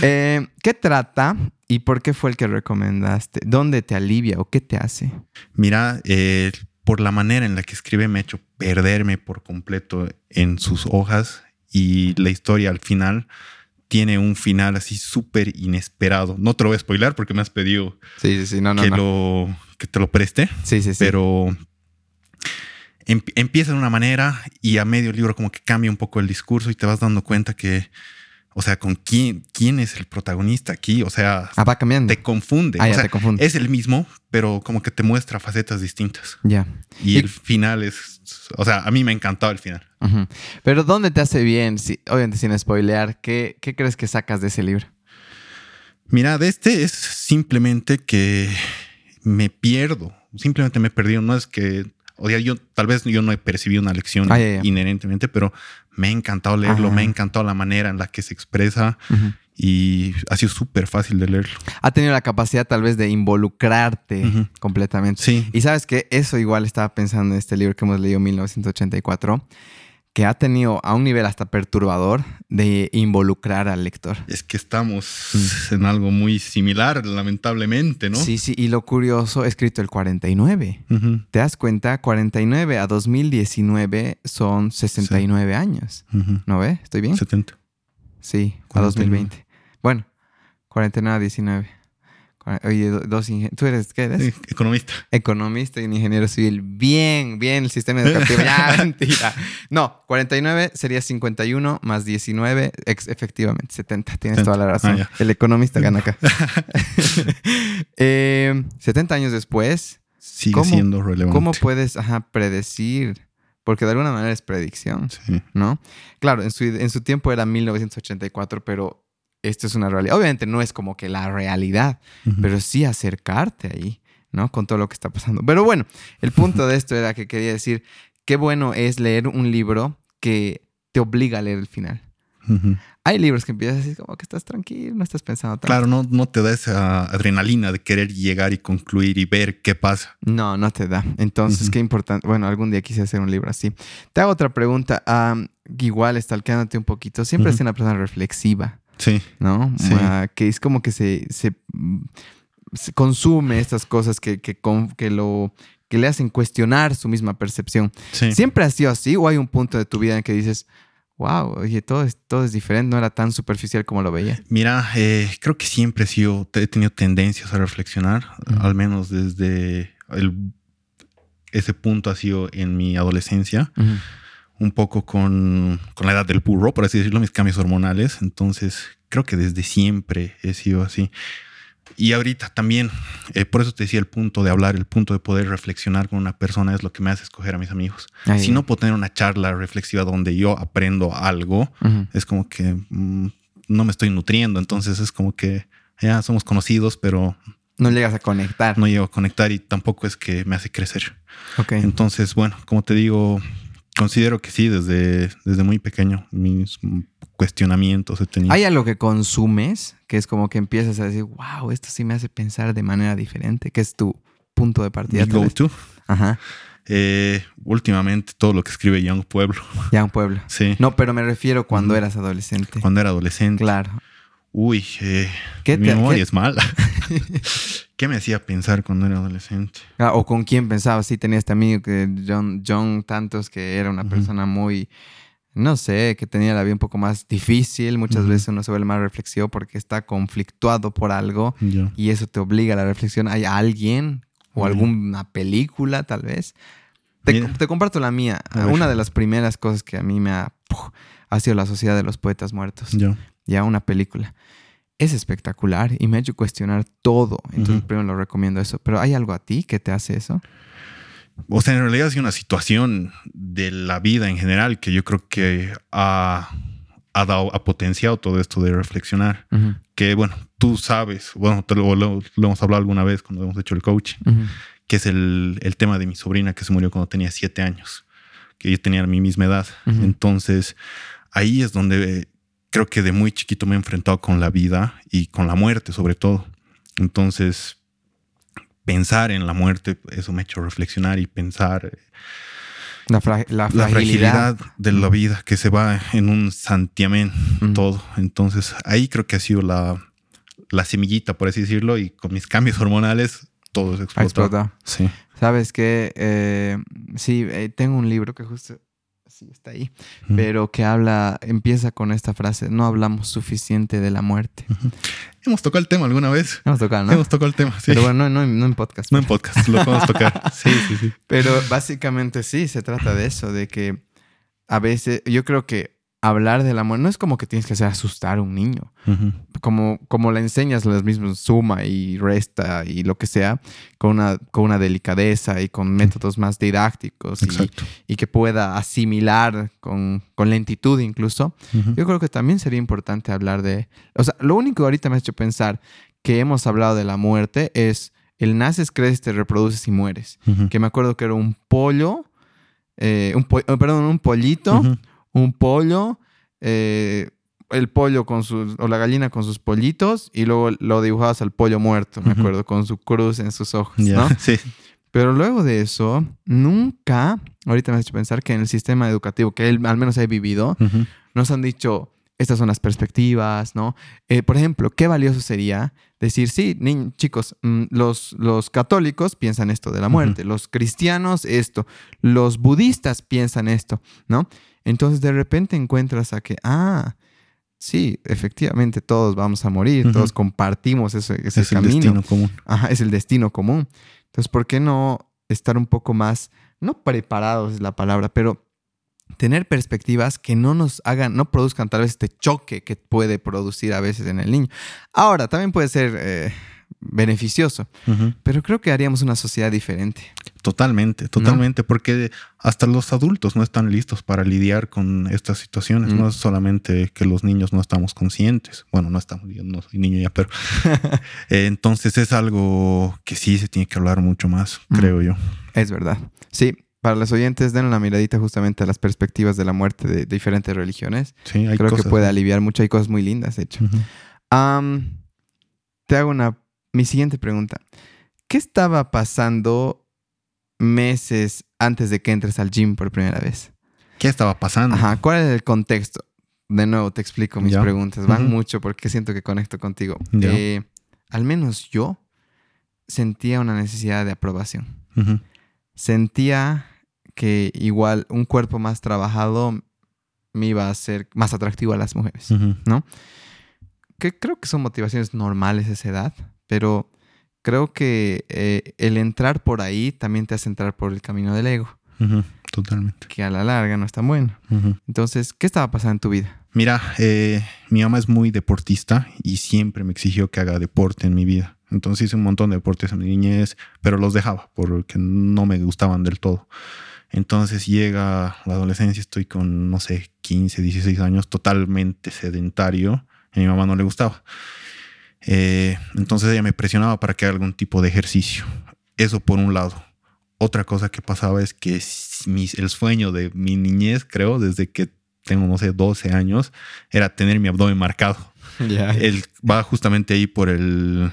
Eh, ¿Qué trata ¿Y por qué fue el que recomendaste? ¿Dónde te alivia o qué te hace? Mira, eh, por la manera en la que escribe me ha hecho perderme por completo en sus hojas y la historia al final tiene un final así súper inesperado. No te lo voy a spoiler porque me has pedido sí, sí, no, que, Lo, que te lo preste. Sí, sí, sí. Pero empieza de una manera y a medio libro como que cambia un poco el discurso y te vas dando cuenta que o sea, ¿con quién, quién es el protagonista aquí? O sea, ah, va cambiando. Te confunde. Ah, ya te confunde. Es el mismo, pero como que te muestra facetas distintas. Ya. Y, el final es, o sea, a mí me ha encantado el final. Pero ¿dónde te hace bien? Si, obviamente sin spoilear, ¿qué, ¿qué crees que sacas de ese libro? Mira, de este es simplemente que me pierdo. Simplemente me he perdido. No es que o sea, yo tal vez yo no he percibido una lección ah, inherentemente, pero me ha encantado leerlo, me ha encantado la manera en la que se expresa y ha sido súper fácil de leerlo. Ha tenido la capacidad tal vez de involucrarte completamente. Sí. Y sabes que eso igual estaba pensando en este libro que hemos leído en 1984 que ha tenido a un nivel hasta perturbador de involucrar al lector. Es que estamos mm. en algo muy similar, lamentablemente, ¿no? Sí, sí, y lo curioso, he escrito el 49. ¿Te das cuenta? 49 a 2019 son 69 años. ¿No ves? ¿Estoy bien? 70. Sí, a 2020. Bueno, 49 a 19. Oye, dos ¿Tú eres qué eres? economista. Economista y ingeniero civil. Bien, bien el sistema educativo. ya, mentira. No, 49 sería 51 más 19, efectivamente, 70. Tienes toda la razón. Ah, el economista gana acá. 70 eh, años después. Sigue siendo relevante. ¿Cómo puedes predecir? Porque de alguna manera es predicción, ¿no? Claro, en su, en su tiempo era 1984, pero esto es una realidad. Obviamente no es como que la realidad, pero sí acercarte ahí, ¿no? Con todo lo que está pasando. Pero bueno, el punto de esto era que quería decir, qué bueno es leer un libro que te obliga a leer el final. Hay libros que empiezas así como que estás tranquilo, no estás pensando tanto. Claro, no, no te da esa adrenalina de querer llegar y concluir y ver qué pasa. No, no te da. Entonces, qué importante. Bueno, algún día quise hacer un libro así. Te hago otra pregunta. igual, estalqueándote un poquito. Siempre uh una persona reflexiva. Sí. ¿No? que es como que se, se, consume estas cosas que, que, que, lo, que le hacen cuestionar su misma percepción. ¿Siempre ha sido así o hay un punto de tu vida en que dices, wow, oye, todo es, todo es diferente, no era tan superficial como lo veía? Mira, eh, creo que siempre he, sido, he tenido tendencias a reflexionar, al menos desde el, ese punto ha sido en mi adolescencia un poco con, la edad del burro, por así decirlo, mis cambios hormonales. Entonces, creo que desde siempre he sido así. Y ahorita también, eh, por eso te decía el punto de hablar, el punto de poder reflexionar con una persona es lo que me hace escoger a mis amigos. si no puedo tener una charla reflexiva donde yo aprendo algo, es como que mm, no me estoy nutriendo. Entonces es como que ya somos conocidos, pero... No llegas a conectar. No llego a conectar y tampoco es que me hace crecer. Okay. Entonces, bueno, como te digo, considero que sí, desde, desde muy pequeño. Mis cuestionamientos he tenido. ¿Hay algo que consumes que es como que empiezas a decir, wow, esto sí me hace pensar de manera diferente? que es tu punto de partida? go to. Ajá. Eh, últimamente todo lo que escribe Young Pueblo. Young Pueblo. Sí. No, pero me refiero cuando eras adolescente. Cuando era adolescente. Claro. Uy, eh, mi memoria es mala. ¿Qué me hacía pensar cuando era adolescente? Ah, o con quién pensaba. Sí, tenía este amigo que John, John Tantos, que era una persona muy, no sé, que tenía la vida un poco más difícil. Muchas veces uno se vuelve más reflexivo porque está conflictuado por algo y eso te obliga a la reflexión. Hay alguien o alguna película, tal vez. Te, comparto la mía. Una de las primeras cosas que a mí me ha, ha sido la Sociedad de los Poetas Muertos. Ya una película es espectacular y me ha hecho cuestionar todo. Entonces, primero lo recomiendo eso. Pero ¿hay algo a ti que te hace eso? O sea, en realidad es una situación de la vida en general que yo creo que ha, ha dado, ha potenciado todo esto de reflexionar. Que bueno, tú sabes, bueno, te lo, lo, hemos hablado alguna vez cuando hemos hecho el coaching, que es el, el, tema de mi sobrina que se murió cuando tenía siete años, que ella tenía mi misma edad. Entonces, ahí es donde creo que de muy chiquito me he enfrentado con la vida y con la muerte sobre todo. Entonces, pensar en la muerte, eso me ha hecho reflexionar y pensar eh, la, fragilidad. de la vida que se va en un santiamén todo. Entonces, ahí creo que ha sido la, la semillita, por así decirlo, y con mis cambios hormonales todo se explotó. Sí. Sabes que eh, sí, eh, tengo un libro que justo sí está ahí, pero que habla, empieza con esta frase, no hablamos suficiente de la muerte. Hemos tocado el tema alguna vez. Hemos tocado, ¿no? Hemos tocado el tema, sí. Pero bueno, no, no, en podcast. No en podcast, lo podemos tocar. sí, sí, sí. Pero básicamente sí, se trata de eso, de que a veces, yo creo que hablar del amor no es como que tienes que hacer asustar a un niño. como, como le enseñas las mismas suma y resta y lo que sea, con una, con una delicadeza y con métodos más didácticos y, que pueda asimilar con, lentitud incluso. Yo creo que también sería importante hablar de... O sea, lo único que ahorita me ha hecho pensar que hemos hablado de la muerte es el naces, creces, te reproduces y mueres. Que me acuerdo que era un pollo, eh, un perdón, un pollito un pollo, eh, el pollo con sus, o la gallina con sus pollitos, y luego lo dibujabas al pollo muerto, me acuerdo, con su cruz en sus ojos, ¿no? Sí. Pero luego de eso, nunca, ahorita me has hecho pensar que en el sistema educativo que él, al menos he vivido, nos han dicho, estas son las perspectivas, ¿no? Eh, por ejemplo, qué valioso sería decir, sí, chicos, mm, los, los católicos piensan esto de la muerte, los cristianos esto, los budistas piensan esto, ¿no? Entonces de repente encuentras a que, ah, sí, efectivamente todos vamos a morir, todos compartimos ese, ese es el destino común. Ajá, es el destino común. Entonces, ¿por qué no estar un poco más, no preparados es la palabra, pero tener perspectivas que no nos hagan, no produzcan tal vez este choque que puede producir a veces en el niño. Ahora, también puede ser eh, beneficioso, pero creo que haríamos una sociedad diferente. Totalmente, totalmente, porque hasta los adultos no están listos para lidiar con estas situaciones. No es solamente que los niños no estamos conscientes. Bueno, no estamos, no soy niño ya, pero eh, entonces es algo que sí se tiene que hablar mucho más, creo yo. Es verdad. Sí, para los oyentes, den una miradita justamente a las perspectivas de la muerte de, diferentes religiones. Sí, hay Creo que puede aliviar mucho. Hay cosas muy lindas, de hecho. te hago una... Mi siguiente pregunta. ¿Qué estaba pasando meses antes de que entres al gym por primera vez? ¿Qué estaba pasando? Ajá. ¿Cuál es el contexto? De nuevo, te explico mis preguntas. Van mucho porque siento que conecto contigo. Eh, al menos yo sentía una necesidad de aprobación. Sentía que igual un cuerpo más trabajado me iba a hacer más atractivo a las mujeres, ¿no? Que creo que son motivaciones normales a esa edad, pero creo que eh, el entrar por ahí también te hace entrar por el camino del ego. Totalmente. Que a la larga no es tan bueno. Entonces, ¿qué estaba pasando en tu vida? Mira, eh, mi mamá es muy deportista y siempre me exigió que haga deporte en mi vida. Entonces hice un montón de deportes en mi niñez, pero los dejaba porque no me gustaban del todo. Entonces llega la adolescencia, estoy con, no sé, 15, 16 años, totalmente sedentario. a mi mamá no le gustaba. Eh, entonces ella me presionaba para que haga algún tipo de ejercicio. Eso por un lado. otra cosa que pasaba es que el sueño de mi niñez, creo, desde que tengo, no sé, 12 años, era tener mi abdomen marcado. Él va justamente ahí por el,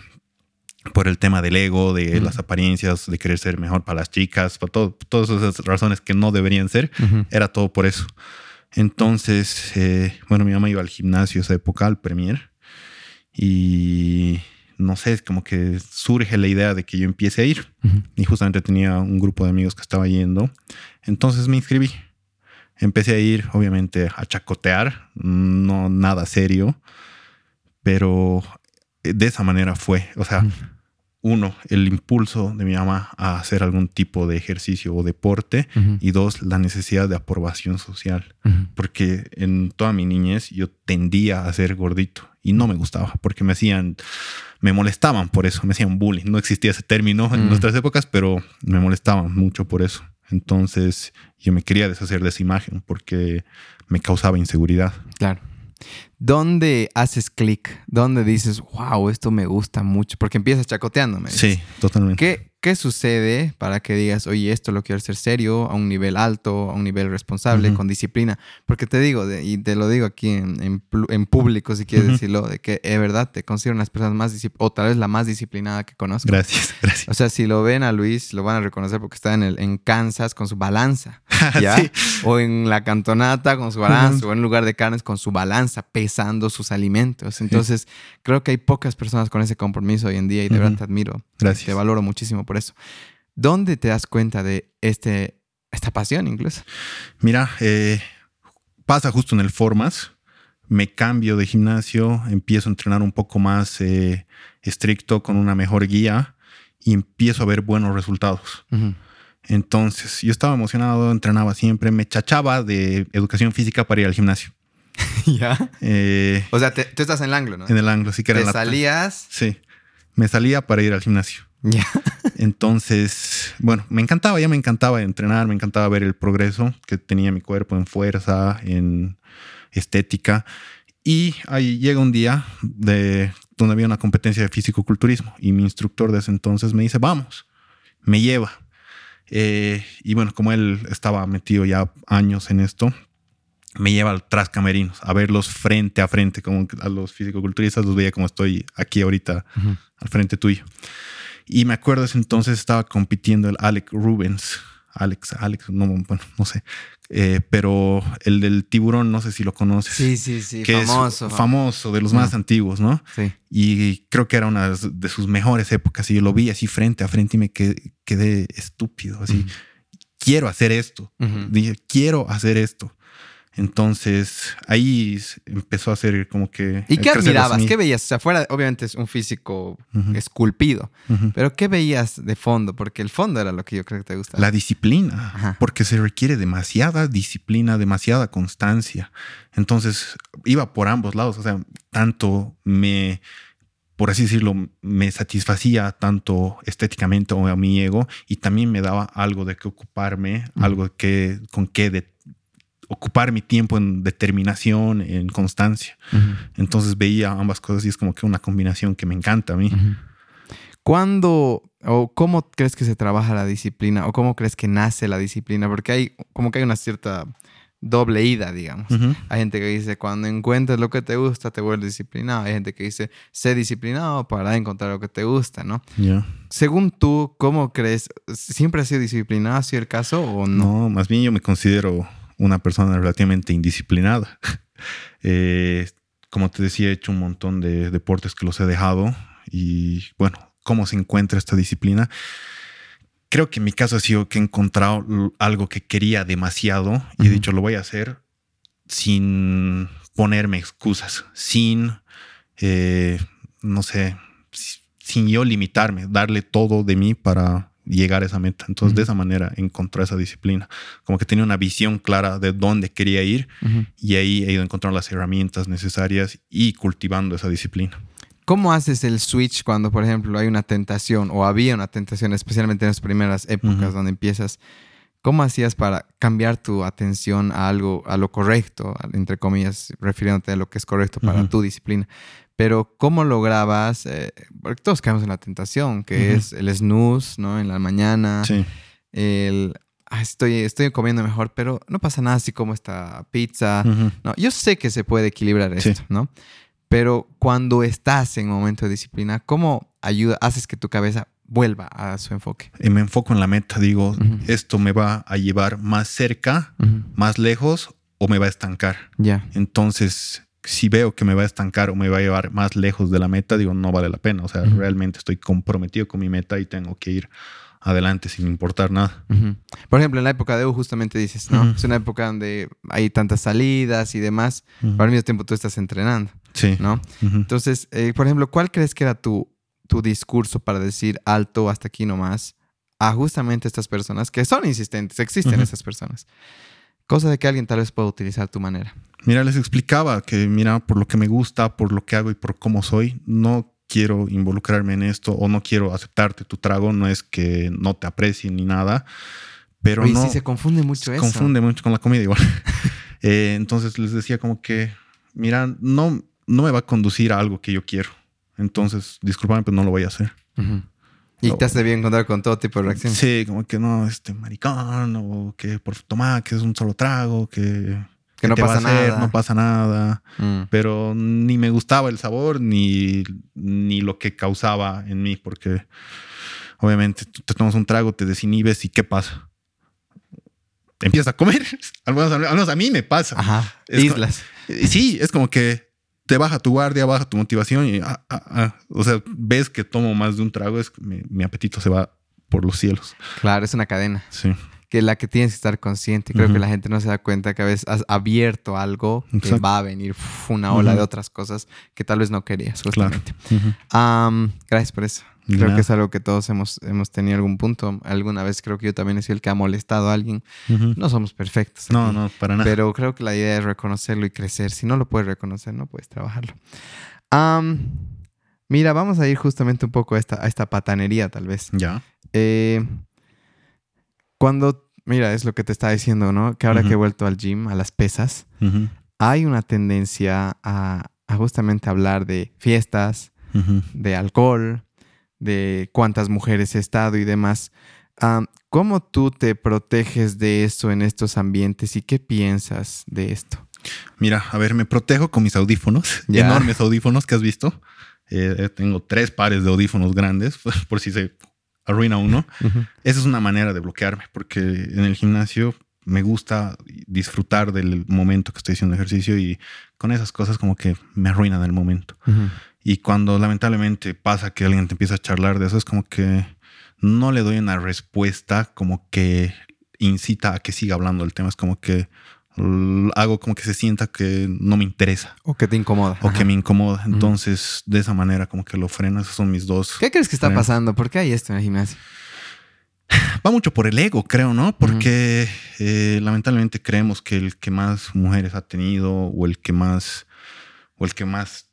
por el tema del ego, de las apariencias, de querer ser mejor para las chicas, por todo, todas esas razones que no deberían ser, era todo por eso. Entonces, eh, bueno, mi mamá iba al gimnasio esa época, al Premier, y no sé, es como que surge la idea de que yo empiece a ir. Y justamente tenía un grupo de amigos que estaba yendo. Entonces me inscribí. Empecé a ir, obviamente, a chacotear, no nada serio, pero de esa manera fue. O sea, uno, el impulso de mi mamá a hacer algún tipo de ejercicio o deporte y dos, la necesidad de aprobación social, porque en toda mi niñez yo tendía a ser gordito y no me gustaba porque me hacían, me molestaban por eso, me hacían bullying, no existía ese término en nuestras épocas, pero me molestaban mucho por eso. Entonces yo me quería deshacer de esa imagen porque me causaba inseguridad. Claro. ¿Dónde haces clic? ¿Dónde dices, wow, esto me gusta mucho? Porque empiezas chacoteándome. Sí, totalmente. ¿Qué, ¿Qué sucede para que digas, oye, esto lo quiero hacer serio, a un nivel alto, a un nivel responsable, con disciplina? Porque te digo, y te lo digo aquí en, en, público, si quieres decirlo, de que es verdad, te considero una de las personas más disciplinadas, o tal vez la más disciplinada que conozco. Gracias, gracias. O sea, si lo ven a Luis, lo van a reconocer porque está en, el, en Kansas con su balanza, ¿ya? O en la cantonata con su balanza, o en lugar de carnes con su balanza, pesando sus alimentos. Entonces, creo que hay pocas personas con ese compromiso hoy en día y de verdad te admiro. Gracias. Te valoro muchísimo por eso. ¿Dónde te das cuenta de este, esta pasión incluso? Mira, eh, pasa justo en el Formas. Me cambio de gimnasio, empiezo a entrenar un poco más eh, estricto, con una mejor guía y empiezo a ver buenos resultados. Entonces, yo estaba emocionado, entrenaba siempre, me chachaba de educación física para ir al gimnasio. ¿Ya? Eh, o sea, tú estás en el ángulo, ¿no? En el ángulo, sí que era ¿Te salías? Sí. Me salía para ir al gimnasio. Ya. Entonces, bueno, me encantaba, ya me encantaba entrenar, me encantaba ver el progreso que tenía mi cuerpo en fuerza, en estética. Y ahí llega un día de donde había una competencia de físico-culturismo y mi instructor de ese entonces me dice, vamos, me lleva. Eh, y bueno, como él estaba metido ya años en esto, me lleva al tras camerinos a verlos frente a frente, como a los fisicoculturistas los veía como estoy aquí ahorita al frente tuyo. Y me acuerdo ese entonces estaba compitiendo el Alex Rubens. Alex, Alex, no, bueno, no sé. Eh, pero el del tiburón, no sé si lo conoces. Sí, sí, sí, famoso. famoso, de los más antiguos, ¿no? Sí. Y creo que era una de sus mejores épocas. Y yo lo vi así frente a frente y me quedé, estúpido. Así, quiero hacer esto. Dije, quiero hacer esto. Entonces ahí empezó a ser como que. ¿Y qué admirabas? ¿Qué veías? O sea, fuera, obviamente es un físico esculpido, pero ¿qué veías de fondo? Porque el fondo era lo que yo creo que te gusta. La disciplina, porque se requiere demasiada disciplina, demasiada constancia. Entonces iba por ambos lados, o sea, tanto me por así decirlo, me satisfacía tanto estéticamente o a mi ego y también me daba algo de que ocuparme, algo que, con qué de, ocupar mi tiempo en determinación, en constancia. Entonces veía ambas cosas y es como que una combinación que me encanta a mí. ¿Cuándo o cómo crees que se trabaja la disciplina o cómo crees que nace la disciplina? Porque hay como que hay una cierta doble ida, digamos. Hay gente que dice, cuando encuentres lo que te gusta, te vuelves disciplinado. Hay gente que dice, sé disciplinado para encontrar lo que te gusta, ¿no? Según tú, ¿cómo crees? ¿Siempre has sido disciplinado? ¿Ha sido el caso o no? No, más bien yo me considero una persona relativamente indisciplinada. Eh, como te decía, he hecho un montón de deportes que los he dejado y bueno, ¿cómo se encuentra esta disciplina? Creo que en mi caso ha sido que he encontrado algo que quería demasiado y he dicho, lo voy a hacer sin ponerme excusas, sin, eh, no sé, sin yo limitarme, darle todo de mí para llegar a esa meta. Entonces, de esa manera encontré esa disciplina. Como que tenía una visión clara de dónde quería ir y ahí he ido encontrando las herramientas necesarias y cultivando esa disciplina. ¿Cómo haces el switch cuando, por ejemplo, hay una tentación o había una tentación, especialmente en las primeras épocas donde empiezas? ¿Cómo hacías para cambiar tu atención a algo, a lo correcto, entre comillas, refiriéndote a lo que es correcto para tu disciplina? Pero ¿cómo lograbas? Eh, porque todos caemos en la tentación, que es el snooze, ¿no? En la mañana. Sí. el "Ah, estoy, estoy comiendo mejor, pero no pasa nada así como esta pizza. No, yo sé que se puede equilibrar Sí. esto, ¿no? Pero cuando estás en momento de disciplina, ¿cómo ayuda, haces que tu cabeza vuelva a su enfoque? Y me enfoco en la meta, digo, esto me va a llevar más cerca, más lejos o me va a estancar. Ya. Entonces, si veo que me va a estancar o me va a llevar más lejos de la meta, digo, no vale la pena. O sea, Ujú. realmente estoy comprometido con mi meta y tengo que ir adelante sin importar nada. Ujú. Por ejemplo, en la época de U justamente dices, ¿no? Ujú. Es una época donde hay tantas salidas y demás, pero al mismo tiempo tú estás entrenando, Sí. ¿no? Entonces, eh, por ejemplo, ¿cuál crees que era tu, tu discurso para decir alto hasta aquí nomás a justamente estas personas que son insistentes, existen Ujú. estas personas? Cosa de que alguien tal vez pueda utilizar tu manera. Mira, les explicaba que, mira, por lo que me gusta, por lo que hago y por cómo soy, no quiero involucrarme en esto o no quiero aceptarte tu trago. No es que no te aprecie ni nada, pero Oye, no. sí se confunde mucho se eso. confunde mucho con la comida igual. Eh, entonces les decía como que, mira, no, no me va a conducir a algo que yo quiero. Entonces, discúlpame, pero no lo voy a hacer. Y te has debido encontrar con todo tipo de reacciones. Sí, como que no, este maricón, o que por tomar, que es un solo trago, que, Que no pasa hacer? nada. no pasa nada. Mm. Pero ni me gustaba el sabor, ni, ni lo que causaba en mí, porque obviamente tú te tomas un trago, te desinhibes y ¿qué pasa? Te empiezas a comer. Al menos, al menos a mí me pasa. Ajá. Es Islas. Sí, es como que te baja tu guardia, baja tu motivación y, ah, ah, ah. o sea, ves que tomo más de un trago, es que mi, mi apetito se va por los cielos. Claro, es una cadena. Sí, que la que tienes que estar consciente. Creo que la gente no se da cuenta que a veces has abierto algo que va a venir uf, una ola de otras cosas que tal vez no querías, claro. justamente. Am, gracias por eso. Creo que es algo que todos hemos, hemos tenido algún punto. Alguna vez creo que yo también he sido el que ha molestado a alguien. No somos perfectos. No, aquí, no, para nada. Pero creo que la idea es reconocerlo y crecer. Si no lo puedes reconocer, no puedes trabajarlo. Mira, vamos a ir justamente un poco a esta, a esta patanería, tal vez. Ya. Eh, cuando, mira, es lo que te estaba diciendo, ¿no? Que ahora que he vuelto al gym, a las pesas, hay una tendencia a, a justamente hablar de fiestas, de alcohol, de cuántas mujeres he estado y demás. Am, ¿Cómo tú te proteges de eso en estos ambientes y qué piensas de esto? Mira, a ver, me protejo con mis audífonos, Ya. enormes audífonos que has visto. Eh, tengo tres pares de audífonos grandes, por si se arruina uno. Esa es una manera de bloquearme, porque en el gimnasio me gusta disfrutar del momento que estoy haciendo ejercicio y con esas cosas como que me arruinan el momento. Y cuando lamentablemente pasa que alguien te empieza a charlar de eso, es como que no le doy una respuesta como que incita a que siga hablando del tema. Es como que hago como que se sienta que no me interesa ¿O que te incomoda? o que me incomoda. Entonces, de esa manera como que lo freno. Esos son mis dos. ¿Qué crees que está pasando? ¿Por qué hay esto en el gimnasio? Va mucho por el ego, creo, ¿no? Porque eh, lamentablemente creemos que el que más mujeres ha tenido o el que más o el que más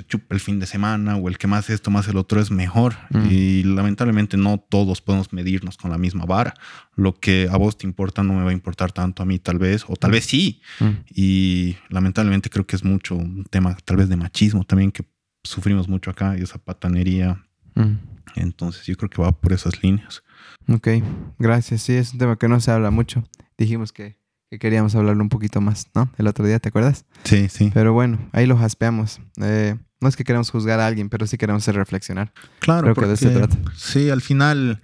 chupa el fin de semana o el que más esto, más el otro es mejor. Mm. Y lamentablemente no todos podemos medirnos con la misma vara. Lo que a vos te importa no me va a importar tanto a mí tal vez, o tal vez sí. Mm. Y lamentablemente creo que es mucho un tema tal vez de machismo también que sufrimos mucho acá y esa patanería. Mm. Entonces yo creo que va por esas líneas. Ok, gracias. Sí, es un tema que no se habla mucho. Dijimos que, que queríamos hablarlo un poquito más, ¿no? El otro día, ¿te acuerdas? Sí, sí. Pero bueno, ahí lo jaspeamos. Eh, no es que queramos juzgar a alguien, pero sí queremos hacer reflexionar. Claro, Creo que de eso se porque, trata. Sí, al final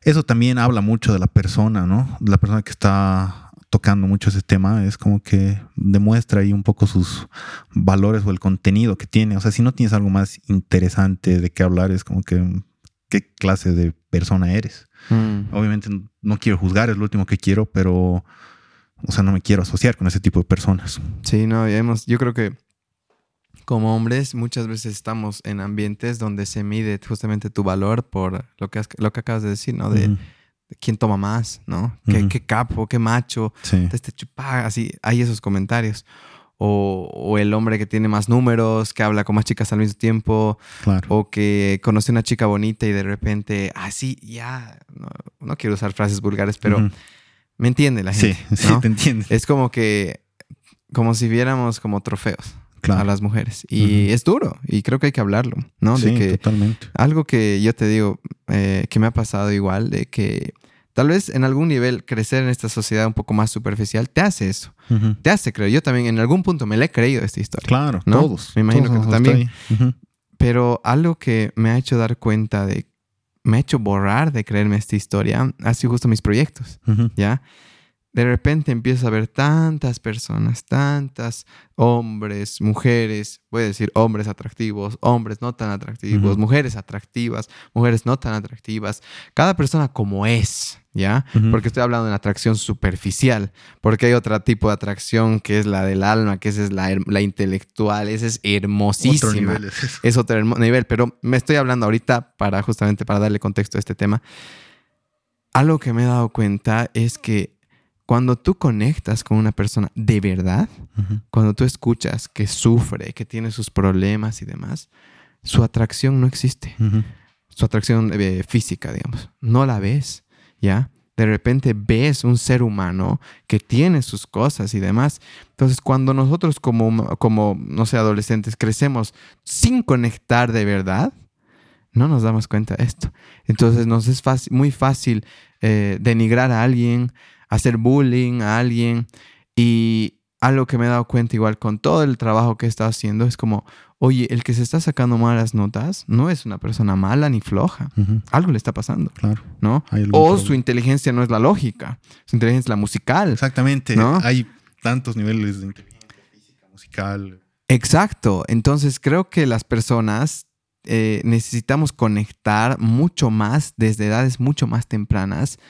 eso también habla mucho de la persona, ¿no? La persona que está tocando mucho ese tema, es como que demuestra ahí un poco sus valores o el contenido que tiene. O sea, si no tienes algo más interesante de qué hablar, es como que qué clase de persona eres. Mm. Obviamente no quiero juzgar, es lo último que quiero, pero, o sea, no me quiero asociar con ese tipo de personas. Sí, no, hemos, yo creo que como hombres muchas veces estamos en ambientes donde se mide justamente tu valor por lo que, has- lo que acabas de decir, ¿no? De, quién toma más, ¿no? ¿Qué, capo, qué macho, Sí, de este chupá, así, hay esos comentarios. O, o el hombre que tiene más números, que habla con más chicas al mismo tiempo, claro. o que conoce una chica bonita y de repente, ah, sí, ya, no, no quiero usar frases vulgares, pero. Me entiende la Sí, gente. sí, ¿no? te entiendes. Es como que, como si viéramos como trofeos a Claro. las mujeres. Y Ujú. es duro, y creo que hay que hablarlo, ¿no? Sí, de que totalmente. algo que yo te digo eh, que me ha pasado igual, de que Tal vez en algún nivel crecer en esta sociedad un poco más superficial te hace eso. Te hace creer. Yo también en algún punto me le he creído esta historia. Claro, todos. Me imagino que tú también. Pero algo que me ha hecho dar cuenta de, me ha hecho borrar de creerme esta historia, ha sido justo mis proyectos, ¿ya? De repente empiezo a ver tantas personas, tantas hombres, mujeres, voy a decir hombres atractivos, hombres no tan atractivos, mujeres atractivas, mujeres no tan atractivas, cada persona como es, ¿ya? Porque estoy hablando de una atracción superficial, porque hay otro tipo de atracción que es la del alma, que esa es la, la intelectual, esa es hermosísima. Otro nivel es, es otro nivel, pero me estoy hablando ahorita para justamente para darle contexto a este tema. Algo que me he dado cuenta es que cuando tú conectas con una persona de verdad, cuando tú escuchas que sufre, que tiene sus problemas y demás, su atracción no existe. Su atracción eh, física, digamos. No la ves, ¿ya? De repente ves un ser humano que tiene sus cosas y demás. Entonces, cuando nosotros como, como no sé, adolescentes crecemos sin conectar de verdad, no nos damos cuenta de esto. Entonces, nos es muy fácil eh, denigrar a alguien, hacer bullying a alguien. Y algo que me he dado cuenta igual con todo el trabajo que he estado haciendo es como, oye, el que se está sacando malas notas no es una persona mala ni floja. Algo le está pasando. Claro. ¿No? O su inteligencia no es la lógica, su inteligencia es la musical. Exactamente. ¿no? Hay tantos niveles de inteligencia física, musical. Exacto. Entonces creo que las personas eh, necesitamos conectar mucho más desde edades mucho más tempranas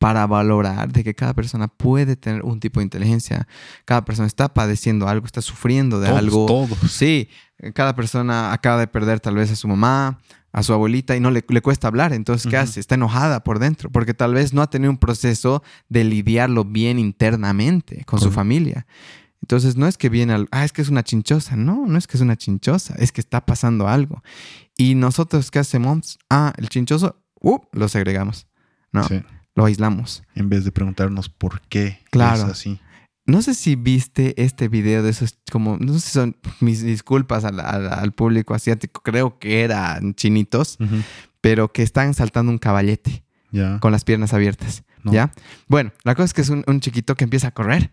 para valorar de que cada persona puede tener un tipo de inteligencia. Cada persona está padeciendo algo, está sufriendo de algo. Todos. Sí, cada persona acaba de perder tal vez a su mamá, a su abuelita y no le, cuesta hablar. Entonces, ¿qué hace? Está enojada por dentro porque tal vez no ha tenido un proceso de lidiarlo bien internamente con su familia. Entonces, no es que viene al, ah, es que es una chinchosa. No, no es que es una chinchosa, es que está pasando algo. Y nosotros, ¿qué hacemos? Ah, el chinchoso, uh, lo segregamos. No. Sí lo aislamos. En vez de preguntarnos por qué claro. es así. No sé si viste este video de esos, como, no sé si son mis disculpas al, público asiático, creo que eran chinitos, pero que están saltando un caballete con las piernas abiertas. ¿Ya? Bueno, la cosa es que es un, chiquito que empieza a correr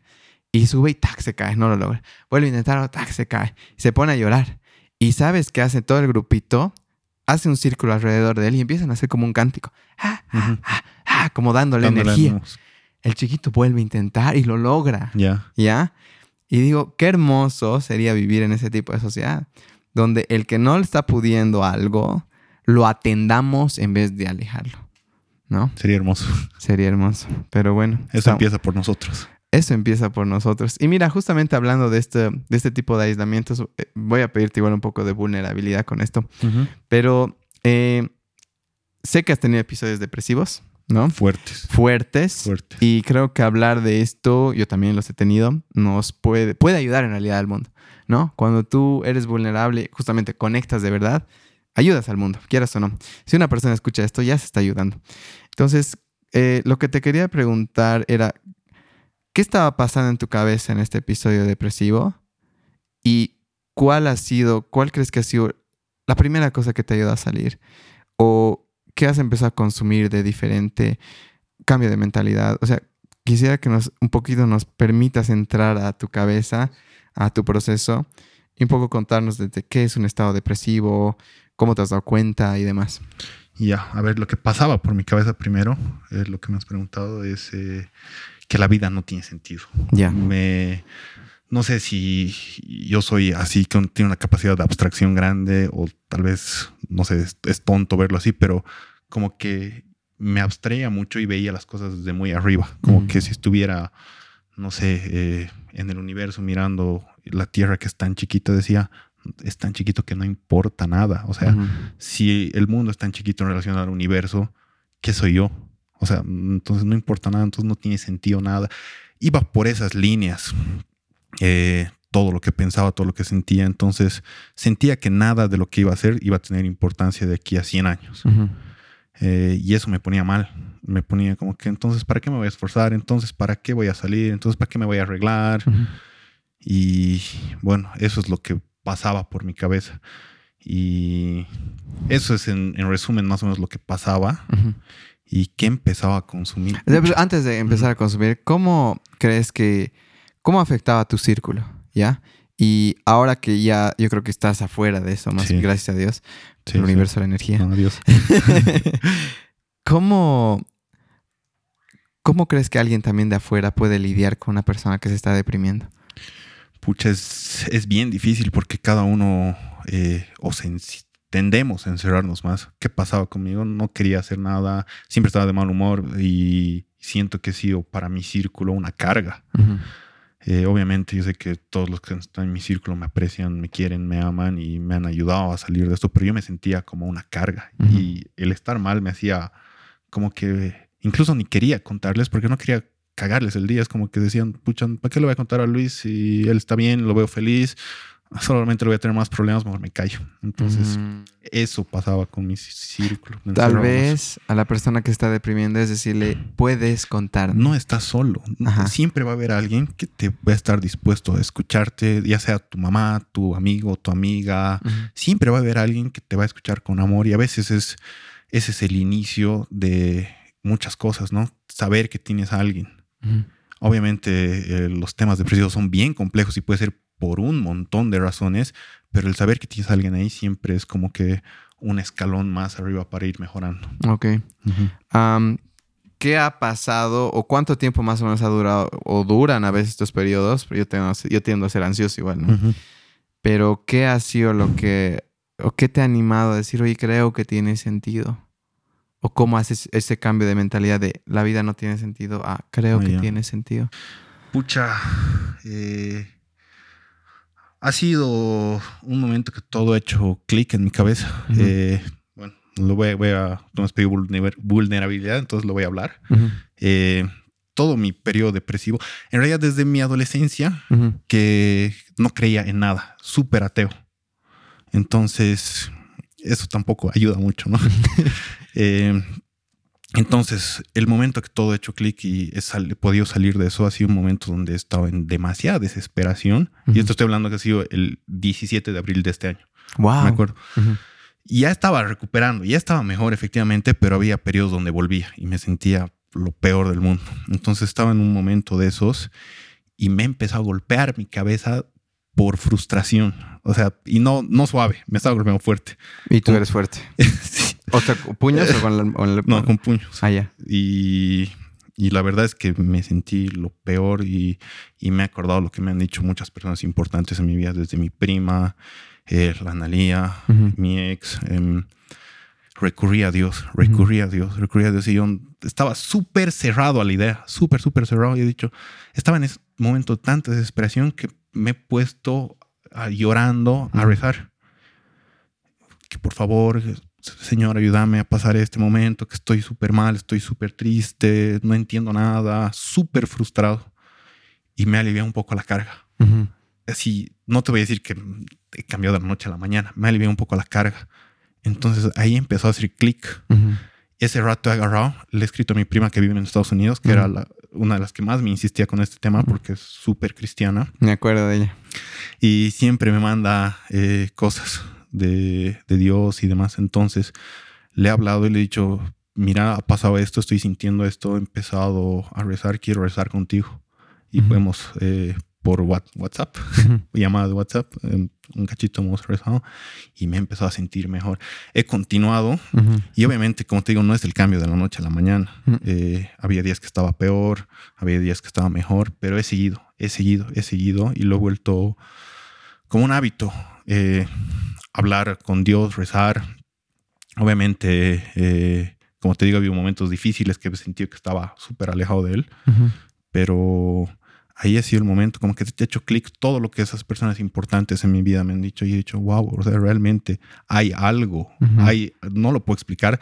y sube y tac, se cae, no lo logra. Vuelve a intentar, tac, se cae. Se pone a llorar. Y sabes qué hace todo el grupito, hace un círculo alrededor de él y empiezan a hacer como un cántico. Ah, ah, ah, ah, como dándole, energía. El chiquito vuelve a intentar y lo logra. Ya. ¿Ya? Y digo, qué hermoso sería vivir en ese tipo de sociedad, donde el que no le está pudiendo algo, lo atendamos en vez de alejarlo. ¿No? Sería hermoso. Sería hermoso. Pero bueno. Eso empieza por nosotros. Eso empieza por nosotros. Y mira, justamente hablando de este, de este tipo de aislamientos, eh, voy a pedirte igual un poco de vulnerabilidad con esto. Pero eh, sé que has tenido episodios depresivos, ¿no? Fuertes. Fuertes. Fuertes. Y creo que hablar de esto, yo también los he tenido, nos puede, puede ayudar en realidad al mundo, ¿no? Cuando tú eres vulnerable, justamente conectas de verdad, ayudas al mundo, quieras o no. Si una persona escucha esto, ya se está ayudando. Entonces, eh, lo que te quería preguntar era, ¿Qué estaba pasando en tu cabeza en este episodio depresivo? ¿Y cuál ha sido, cuál crees que ha sido la primera cosa que te ayudó a salir? ¿O qué has empezado a consumir de diferente cambio de mentalidad? O sea, quisiera que nos un poquito nos permitas entrar a tu cabeza, a tu proceso y un poco contarnos desde qué es un estado depresivo, cómo te has dado cuenta y demás. Ya, a ver, lo que pasaba por mi cabeza primero, es lo que me has preguntado, es eh, que la vida no tiene sentido. Ya. Me, no sé si yo soy así, que tiene una capacidad de abstracción grande o tal vez, no sé, es, tonto verlo así, pero como que me abstraía mucho y veía las cosas desde muy arriba, como que si estuviera, no sé, eh, en el universo mirando la Tierra que es tan chiquita, decía, es tan chiquito que no importa nada. O sea, si el mundo es tan chiquito en relación al universo, ¿qué soy yo? O sea, entonces no importa nada, entonces no tiene sentido nada. Iba por esas líneas. Eh, todo lo que pensaba, todo lo que sentía. Entonces sentía que nada de lo que iba a hacer iba a tener importancia de aquí a 100 años. Eh, y eso me ponía mal. Me ponía como que entonces, ¿para qué me voy a esforzar? Entonces, ¿para qué voy a salir? Entonces, ¿para qué me voy a arreglar? Y bueno, eso es lo que pasaba por mi cabeza. Y eso es en, resumen más o menos lo que pasaba. ¿Y qué empezaba a consumir? Antes de empezar a consumir, ¿cómo crees que, cómo afectaba tu círculo? ¿Ya? Y ahora que ya, yo creo que estás afuera de eso, más gracias a Dios, el universo de la energía. adiós. ¿Cómo, ¿Cómo crees que alguien también de afuera puede lidiar con una persona que se está deprimiendo? Pucha, es, es bien difícil porque cada uno eh, o se, tendemos a encerrarnos más. ¿Qué pasaba conmigo? No quería hacer nada, siempre estaba de mal humor y siento que he sido para mi círculo una carga. Eh, obviamente yo sé que todos los que están en mi círculo me aprecian, me quieren, me aman y me han ayudado a salir de esto, pero yo me sentía como una carga y el estar mal me hacía como que incluso ni quería contarles porque no quería cagarles el día. Es como que decían, pucha, ¿para qué le voy a contar a Luis si él está bien, lo veo feliz? solamente le voy a tener más problemas, mejor me callo. Entonces, mm. eso pasaba con mi círculo. Tal vez a la persona que está deprimiendo es decirle, puedes contar. No estás solo. Siempre va a haber alguien que te va a estar dispuesto a escucharte, ya sea tu mamá, tu amigo, tu amiga. Siempre va a haber alguien que te va a escuchar con amor y a veces es, ese es el inicio de muchas cosas, ¿no? Saber que tienes a alguien. Obviamente eh, los temas depresivos son bien complejos y puede ser por un montón de razones, pero el saber que tienes a alguien ahí siempre es como que un escalón más arriba para ir mejorando. Ok. ¿Qué ha pasado o cuánto tiempo más o menos ha durado o duran a veces estos periodos? Yo, tengo, yo tiendo a ser ansioso igual, ¿no? Pero ¿qué ha sido lo que, o qué te ha animado a decir, oye, creo que tiene sentido? ¿O cómo haces ese cambio de mentalidad de la vida no tiene sentido a creo que tiene sentido? Pucha, eh, ha sido un momento que todo ha hecho clic en mi cabeza. Eh, bueno, lo voy, a, no me vulnerabilidad, entonces lo voy a hablar. Eh, todo mi periodo depresivo, en realidad desde mi adolescencia, que no creía en nada, súper ateo. Entonces, eso tampoco ayuda mucho, ¿no? eh, entonces, el momento que todo ha hecho clic y he, podido salir de eso ha sido un momento donde he estado en demasiada desesperación. Y esto estoy hablando que ha sido el 17 de abril de este año. Wow. Me acuerdo. Y ya estaba recuperando, ya estaba mejor efectivamente, pero había periodos donde volvía y me sentía lo peor del mundo. Entonces estaba en un momento de esos y me empezó a golpear mi cabeza por frustración. O sea, y no, no suave, me estaba golpeando fuerte. Y tú eres fuerte. sí. ¿O sea, puños o con, el, No, con puños. Ah, ya. Y, la verdad es que me sentí lo peor y, me he acordado lo que me han dicho muchas personas importantes en mi vida, desde mi prima, eh, la Analía, mi ex. Em, recurrí a Dios, recurrí a Dios, recurrí a Dios. Y yo estaba súper cerrado a la idea, súper, súper cerrado. Y he dicho, estaba en ese momento de tanta desesperación que me he puesto llorando a rezar. Que por favor, Señor, ayúdame a pasar este momento, que estoy súper mal, estoy súper triste, no entiendo nada, súper frustrado. Y me alivia un poco la carga. Así, no te voy a decir que he cambiado de la noche a la mañana, me alivia un poco la carga. Entonces ahí empezó a hacer clic. Ese rato he agarrado, le he escrito a mi prima que vive en Estados Unidos, que era una de las que más me insistía con este tema porque es súper cristiana. Me acuerdo de ella. Y siempre me manda eh, cosas de, Dios y demás. Entonces le he hablado y le he dicho, mira, ha pasado esto, estoy sintiendo esto, he empezado a rezar, quiero rezar contigo. Y podemos eh, por WhatsApp, llamada de WhatsApp, un cachito hemos rezado y me he empezado a sentir mejor. He continuado y obviamente, como te digo, no es el cambio de la noche a la mañana. Eh, había días que estaba peor, había días que estaba mejor, pero he seguido, he seguido, he seguido y lo he vuelto como un hábito. Eh, hablar con Dios, rezar. Obviamente, eh, como te digo, había momentos difíciles que sentí que estaba súper alejado de Él, pero ahí ha sido el momento, como que te he hecho clic todo lo que esas personas importantes en mi vida me han dicho y he dicho, wow, o sea, realmente hay algo, hay, no lo puedo explicar.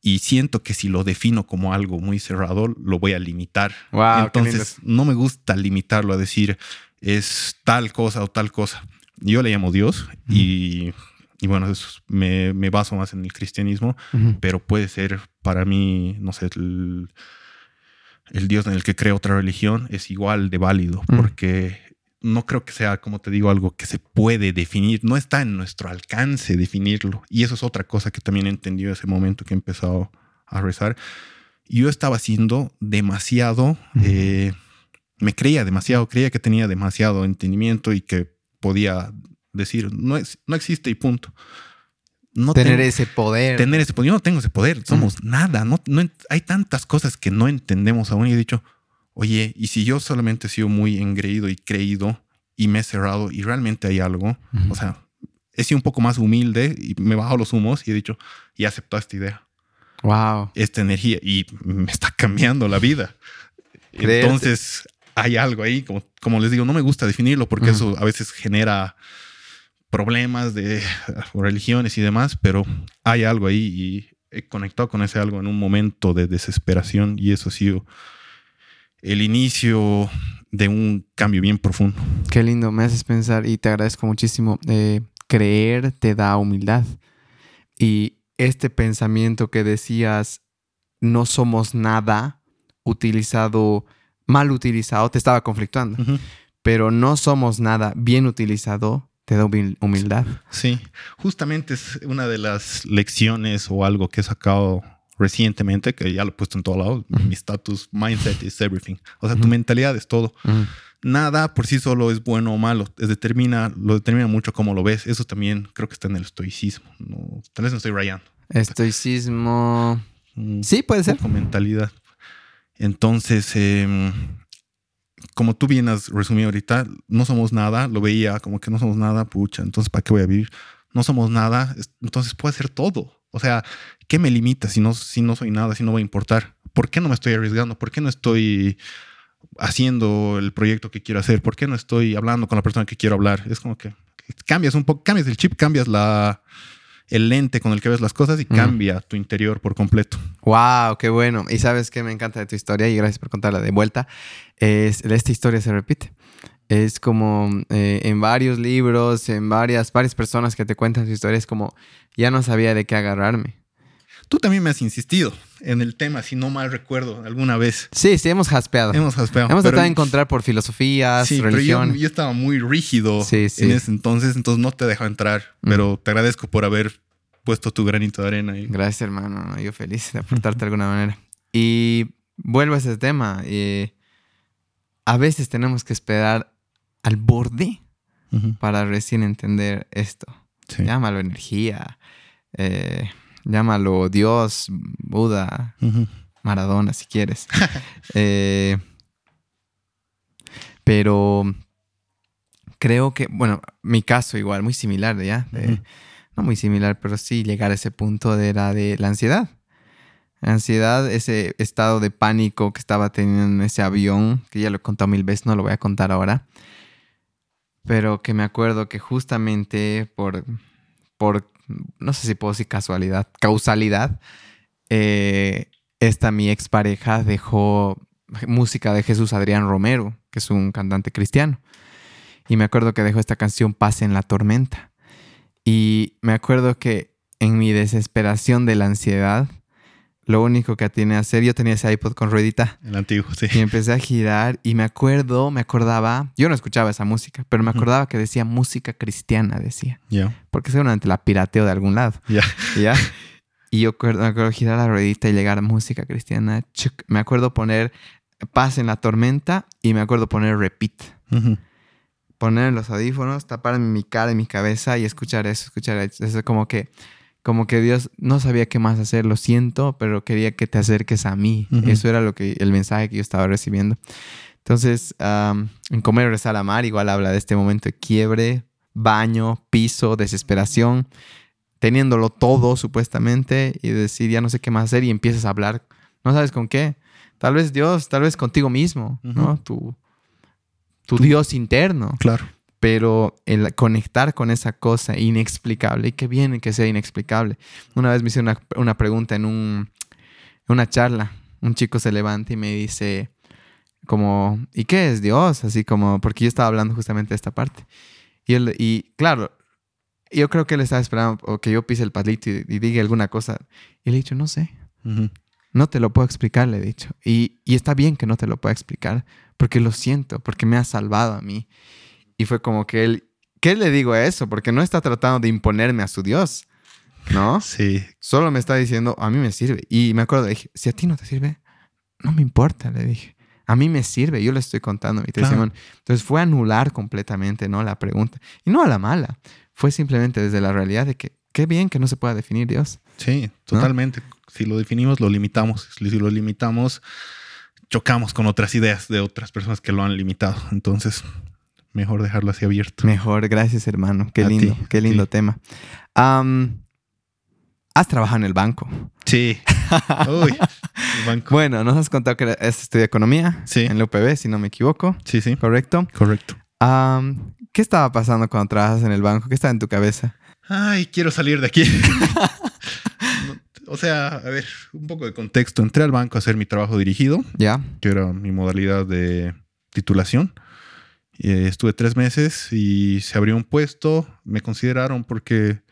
Y siento que si lo defino como algo muy cerrado, lo voy a limitar. Entonces, no me gusta limitarlo a decir es tal cosa o tal cosa. Yo le llamo Dios y y bueno, me, me, baso más en el cristianismo, pero puede ser para mí, no sé, el, Dios en el que creo otra religión es igual de válido, porque no creo que sea, como te digo, algo que se puede definir, no está en nuestro alcance definirlo. Y eso es otra cosa que también he entendido ese momento que he empezado a rezar. yo estaba haciendo demasiado, eh, me creía demasiado, creía que tenía demasiado entendimiento y que podía decir, no, es, no existe y punto. No tener ese poder. Tener ese poder. Yo no tengo ese poder, somos nada. No, no, hay tantas cosas que no entendemos aún y he dicho, oye, y si yo solamente he sido muy engreído y creído y me he cerrado y realmente hay algo, o sea, he sido un poco más humilde y me he bajado los humos y he dicho, y aceptado esta idea. Wow. Esta energía y me está cambiando la vida. Entonces, hay algo ahí, como, como les digo, no me gusta definirlo porque eso a veces genera problemas de religiones y demás, pero hay algo ahí y he conectado con ese algo en un momento de desesperación y eso ha sido el inicio de un cambio bien profundo. Qué lindo, me haces pensar y te agradezco muchísimo. Eh, creer te da humildad y este pensamiento que decías, no somos nada, utilizado, mal utilizado, te estaba conflictuando, pero no somos nada bien utilizado, te da humildad. Sí, justamente es una de las lecciones o algo que he sacado recientemente, que ya lo he puesto en todo lado, mi status, mindset is everything. O sea, tu mentalidad es todo. Nada por sí solo es bueno o malo, determina, lo determina mucho cómo lo ves. Eso también creo que está en el estoicismo. No, tal vez no estoy rayando. Estoicismo. Mm, sí, puede ser. Mentalidad. Entonces, eh, como tú bien has resumido ahorita, no somos nada, lo veía como que no somos nada, pucha, entonces ¿para qué voy a vivir? No somos nada, entonces puedo hacer todo. O sea, ¿qué me limita si no, si no soy nada, si no va a importar? ¿Por qué no me estoy arriesgando? ¿Por qué no estoy haciendo el proyecto que quiero hacer? ¿Por qué no estoy hablando con la persona que quiero hablar? Es como que cambias un poco, cambias el chip, cambias la, el lente con el que ves las cosas y cambia tu interior por completo. Wow, qué bueno. Y sabes que me encanta de tu historia y gracias por contarla de vuelta. Es, esta historia se repite. Es como eh, en varios libros, en varias, varias personas que te cuentan su historia, es como ya no sabía de qué agarrarme. Tú también me has insistido en el tema, si no mal recuerdo, alguna vez. Sí, sí, hemos jaspeado. Hemos jaspeado. Hemos tratado de encontrar por filosofías, sí, religión. Pero yo, estaba muy rígido en ese entonces, entonces no te dejo entrar. Pero te agradezco por haber puesto tu granito de arena. Ahí. Gracias, hermano. Yo feliz de aportarte de alguna manera. Y vuelvo a ese tema. Eh, a veces tenemos que esperar al borde para recién entender esto. Llámalo energía. Eh, llámalo Dios, Buda, Maradona, si quieres. Eh, pero creo que, bueno, mi caso igual, muy similar, ¿ya? no muy similar, pero sí llegar a ese punto de, era de la ansiedad. La ansiedad, ese estado de pánico que estaba teniendo en ese avión, que ya lo he contado mil veces, no lo voy a contar ahora. Pero que me acuerdo que justamente por, por no sé si puedo decir casualidad, causalidad, eh, esta mi expareja dejó música de Jesús Adrián Romero, que es un cantante cristiano. Y me acuerdo que dejó esta canción Paz en la tormenta. Y me acuerdo que en mi desesperación de la ansiedad, lo único que tenía que hacer, yo tenía ese iPod con ruedita. El antiguo, sí. Y empecé a girar y me acuerdo, me acordaba, yo no escuchaba esa música, pero me acordaba que decía música cristiana, decía. Ya. Porque seguramente la pirateo de algún lado. Ya. ¿Ya? Y yo me acuerdo girar la ruedita y llegar a música cristiana. Me acuerdo poner Paz en la tormenta y me acuerdo poner Repeat. Poner los audífonos, tapar mi cara y mi cabeza y escuchar eso, escuchar eso. Es como que como que Dios no sabía qué más hacer, lo siento, pero quería que te acerques a mí. Eso era lo que el mensaje que yo estaba recibiendo. Entonces, en Comer, Rezar, Amar, igual habla de este momento de quiebre, baño, piso, desesperación, teniéndolo todo supuestamente y decir, ya no sé qué más hacer y empiezas a hablar, no sabes con qué. Tal vez Dios, tal vez contigo mismo, ¿no? Tu, tu Dios interno. Claro pero el conectar con esa cosa inexplicable, y qué bien que sea inexplicable. Una vez me hice una, pregunta en, un, una charla, un chico se levanta y me dice, como, ¿y qué es Dios? Así como, porque yo estaba hablando justamente de esta parte. Y, él, y claro, yo creo que él estaba esperando que yo pise el palito y, diga alguna cosa. Y le he dicho, no sé. No te lo puedo explicar, le he dicho. Y, y está bien que no te lo pueda explicar, porque lo siento, porque me ha salvado a mí. Y fue como que él, ¿qué le digo a eso? Porque no está tratando de imponerme a su Dios. ¿no? Sí. Solo me está diciendo, a mí me sirve. Y me acuerdo, dije, si a ti no te sirve, no me importa, le dije. A mí me sirve, yo le estoy contando mi testimonio. Entonces fue anular completamente, ¿no? La pregunta. Y no a la mala. Fue simplemente desde la realidad de que qué bien que no se pueda definir Dios. Sí, totalmente. Si lo definimos, lo limitamos. Si lo limitamos, chocamos con otras ideas de otras personas que lo han limitado. Entonces, mejor dejarlo así abierto. Mejor, gracias hermano. Qué lindo, qué lindo tema. has trabajado en el banco. Sí. Uy, el banco. Bueno, nos has contado que has estudiado economía sí. en la UPB, si no me equivoco. Sí, sí. ¿Correcto? Correcto. ¿Qué estaba pasando cuando trabajas en el banco? ¿Qué estaba en tu cabeza? Ay, quiero salir de aquí. o sea, a ver, un poco de contexto. Entré al banco a hacer mi trabajo dirigido. Ya. Que era mi modalidad de titulación. Eh, estuve tres meses y se abrió un puesto. Me consideraron porque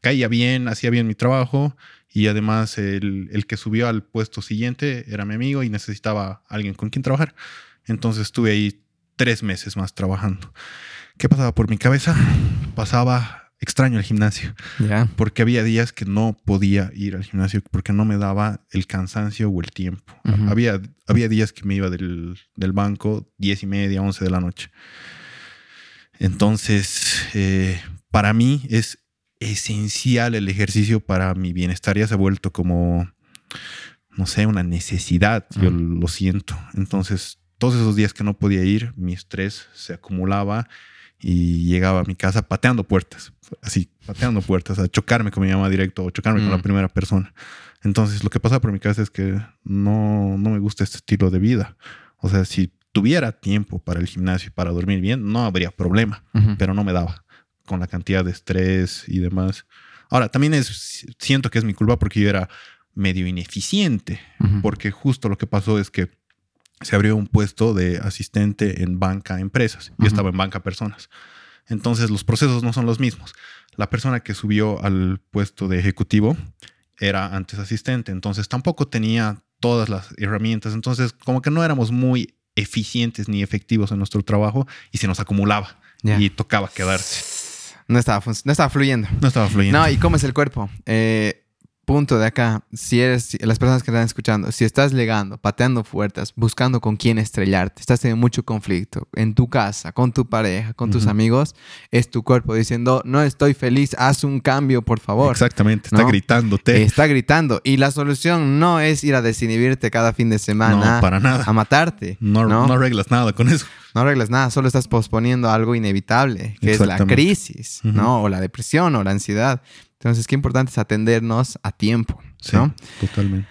caía bien, hacía bien mi trabajo y además el, el, que subió al puesto siguiente era mi amigo y necesitaba alguien con quien trabajar. Entonces estuve ahí tres meses más trabajando. ¿Qué pasaba por mi cabeza? Pasaba extraño el gimnasio. Porque había días que no podía ir al gimnasio porque no me daba el cansancio o el tiempo. había, había días que me iba del, banco diez y media, once de la noche. Entonces, eh, para mí es esencial el ejercicio para mi bienestar. Ya se ha vuelto como, no sé, una necesidad. Yo lo siento. Entonces, todos esos días que no podía ir, mi estrés se acumulaba y llegaba a mi casa pateando puertas, así, pateando puertas, a chocarme con mi mamá directo o chocarme con la mm. primera persona. Entonces, lo que pasa por mi cabeza es que no, no me gusta este estilo de vida. O sea, si tuviera tiempo para el gimnasio y para dormir bien, no habría problema, pero no me daba con la cantidad de estrés y demás. Ahora, también es, siento que es mi culpa porque yo era medio ineficiente, porque justo lo que pasó es que se abrió un puesto de asistente en banca empresas. Yo estaba en banca personas. Entonces los procesos no son los mismos. La persona que subió al puesto de ejecutivo era antes asistente, entonces tampoco tenía todas las herramientas. Entonces como que no éramos muy eficientes ni efectivos en nuestro trabajo y se nos acumulaba y tocaba quedarse. No estaba, no estaba fluyendo. No estaba fluyendo. No, ¿y cómo es el cuerpo? Eh, punto de acá, si eres, las personas que están escuchando, si estás legando, pateando puertas, buscando con quién estrellarte, estás teniendo mucho conflicto en tu casa, con tu pareja, con tus amigos, es tu cuerpo diciendo, no estoy feliz, haz un cambio, por favor. Exactamente, está gritándote. Está gritando. Y la solución no es ir a desinhibirte cada fin de semana. para nada. A matarte. No, no, arreglas nada con eso. No arreglas nada, solo estás posponiendo algo inevitable, que es la crisis, ¿no? O la depresión o la ansiedad. Entonces, qué importante es atendernos a tiempo. ¿no? totalmente.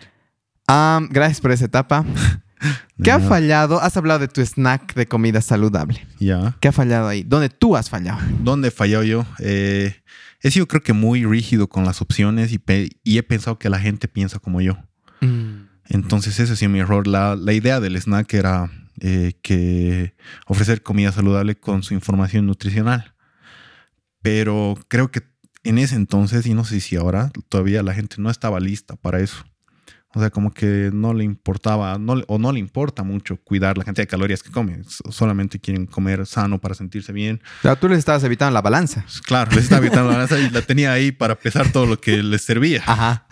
gracias por esa etapa. ¿Qué ha fallado? Has hablado de tu snack de comida saludable. Ya. ¿Qué ha fallado ahí? ¿Dónde tú has fallado? ¿Dónde he fallado yo? Eh, he sido creo que muy rígido con las opciones y, he pensado que la gente piensa como yo. Mm. Entonces ese ha sido mi error. La, idea del snack era eh, que ofrecer comida saludable con su información nutricional. Pero creo que en ese entonces, y no sé si ahora, todavía la gente no estaba lista para eso. O sea, como que no le importaba, no, o no le importa mucho cuidar la cantidad de calorías que comen. Solamente quieren comer sano para sentirse bien. Pero tú les estabas evitando la balanza. Claro, les estaba evitando la balanza y la tenía ahí para pesar todo lo que les servía. Ajá.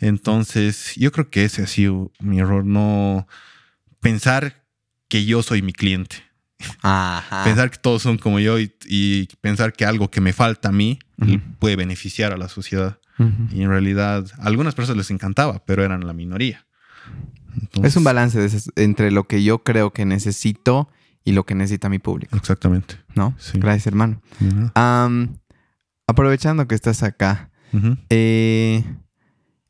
Entonces, yo creo que ese ha sido mi error. No pensar que yo soy mi cliente. Pensar que todos son como yo y, pensar que algo que me falta a mí puede beneficiar a la sociedad. Y en realidad, a algunas personas les encantaba, pero eran la minoría. es un balance entre lo que yo creo que necesito y lo que necesita mi público. Exactamente. ¿No? Gracias, hermano. aprovechando que estás acá, eh,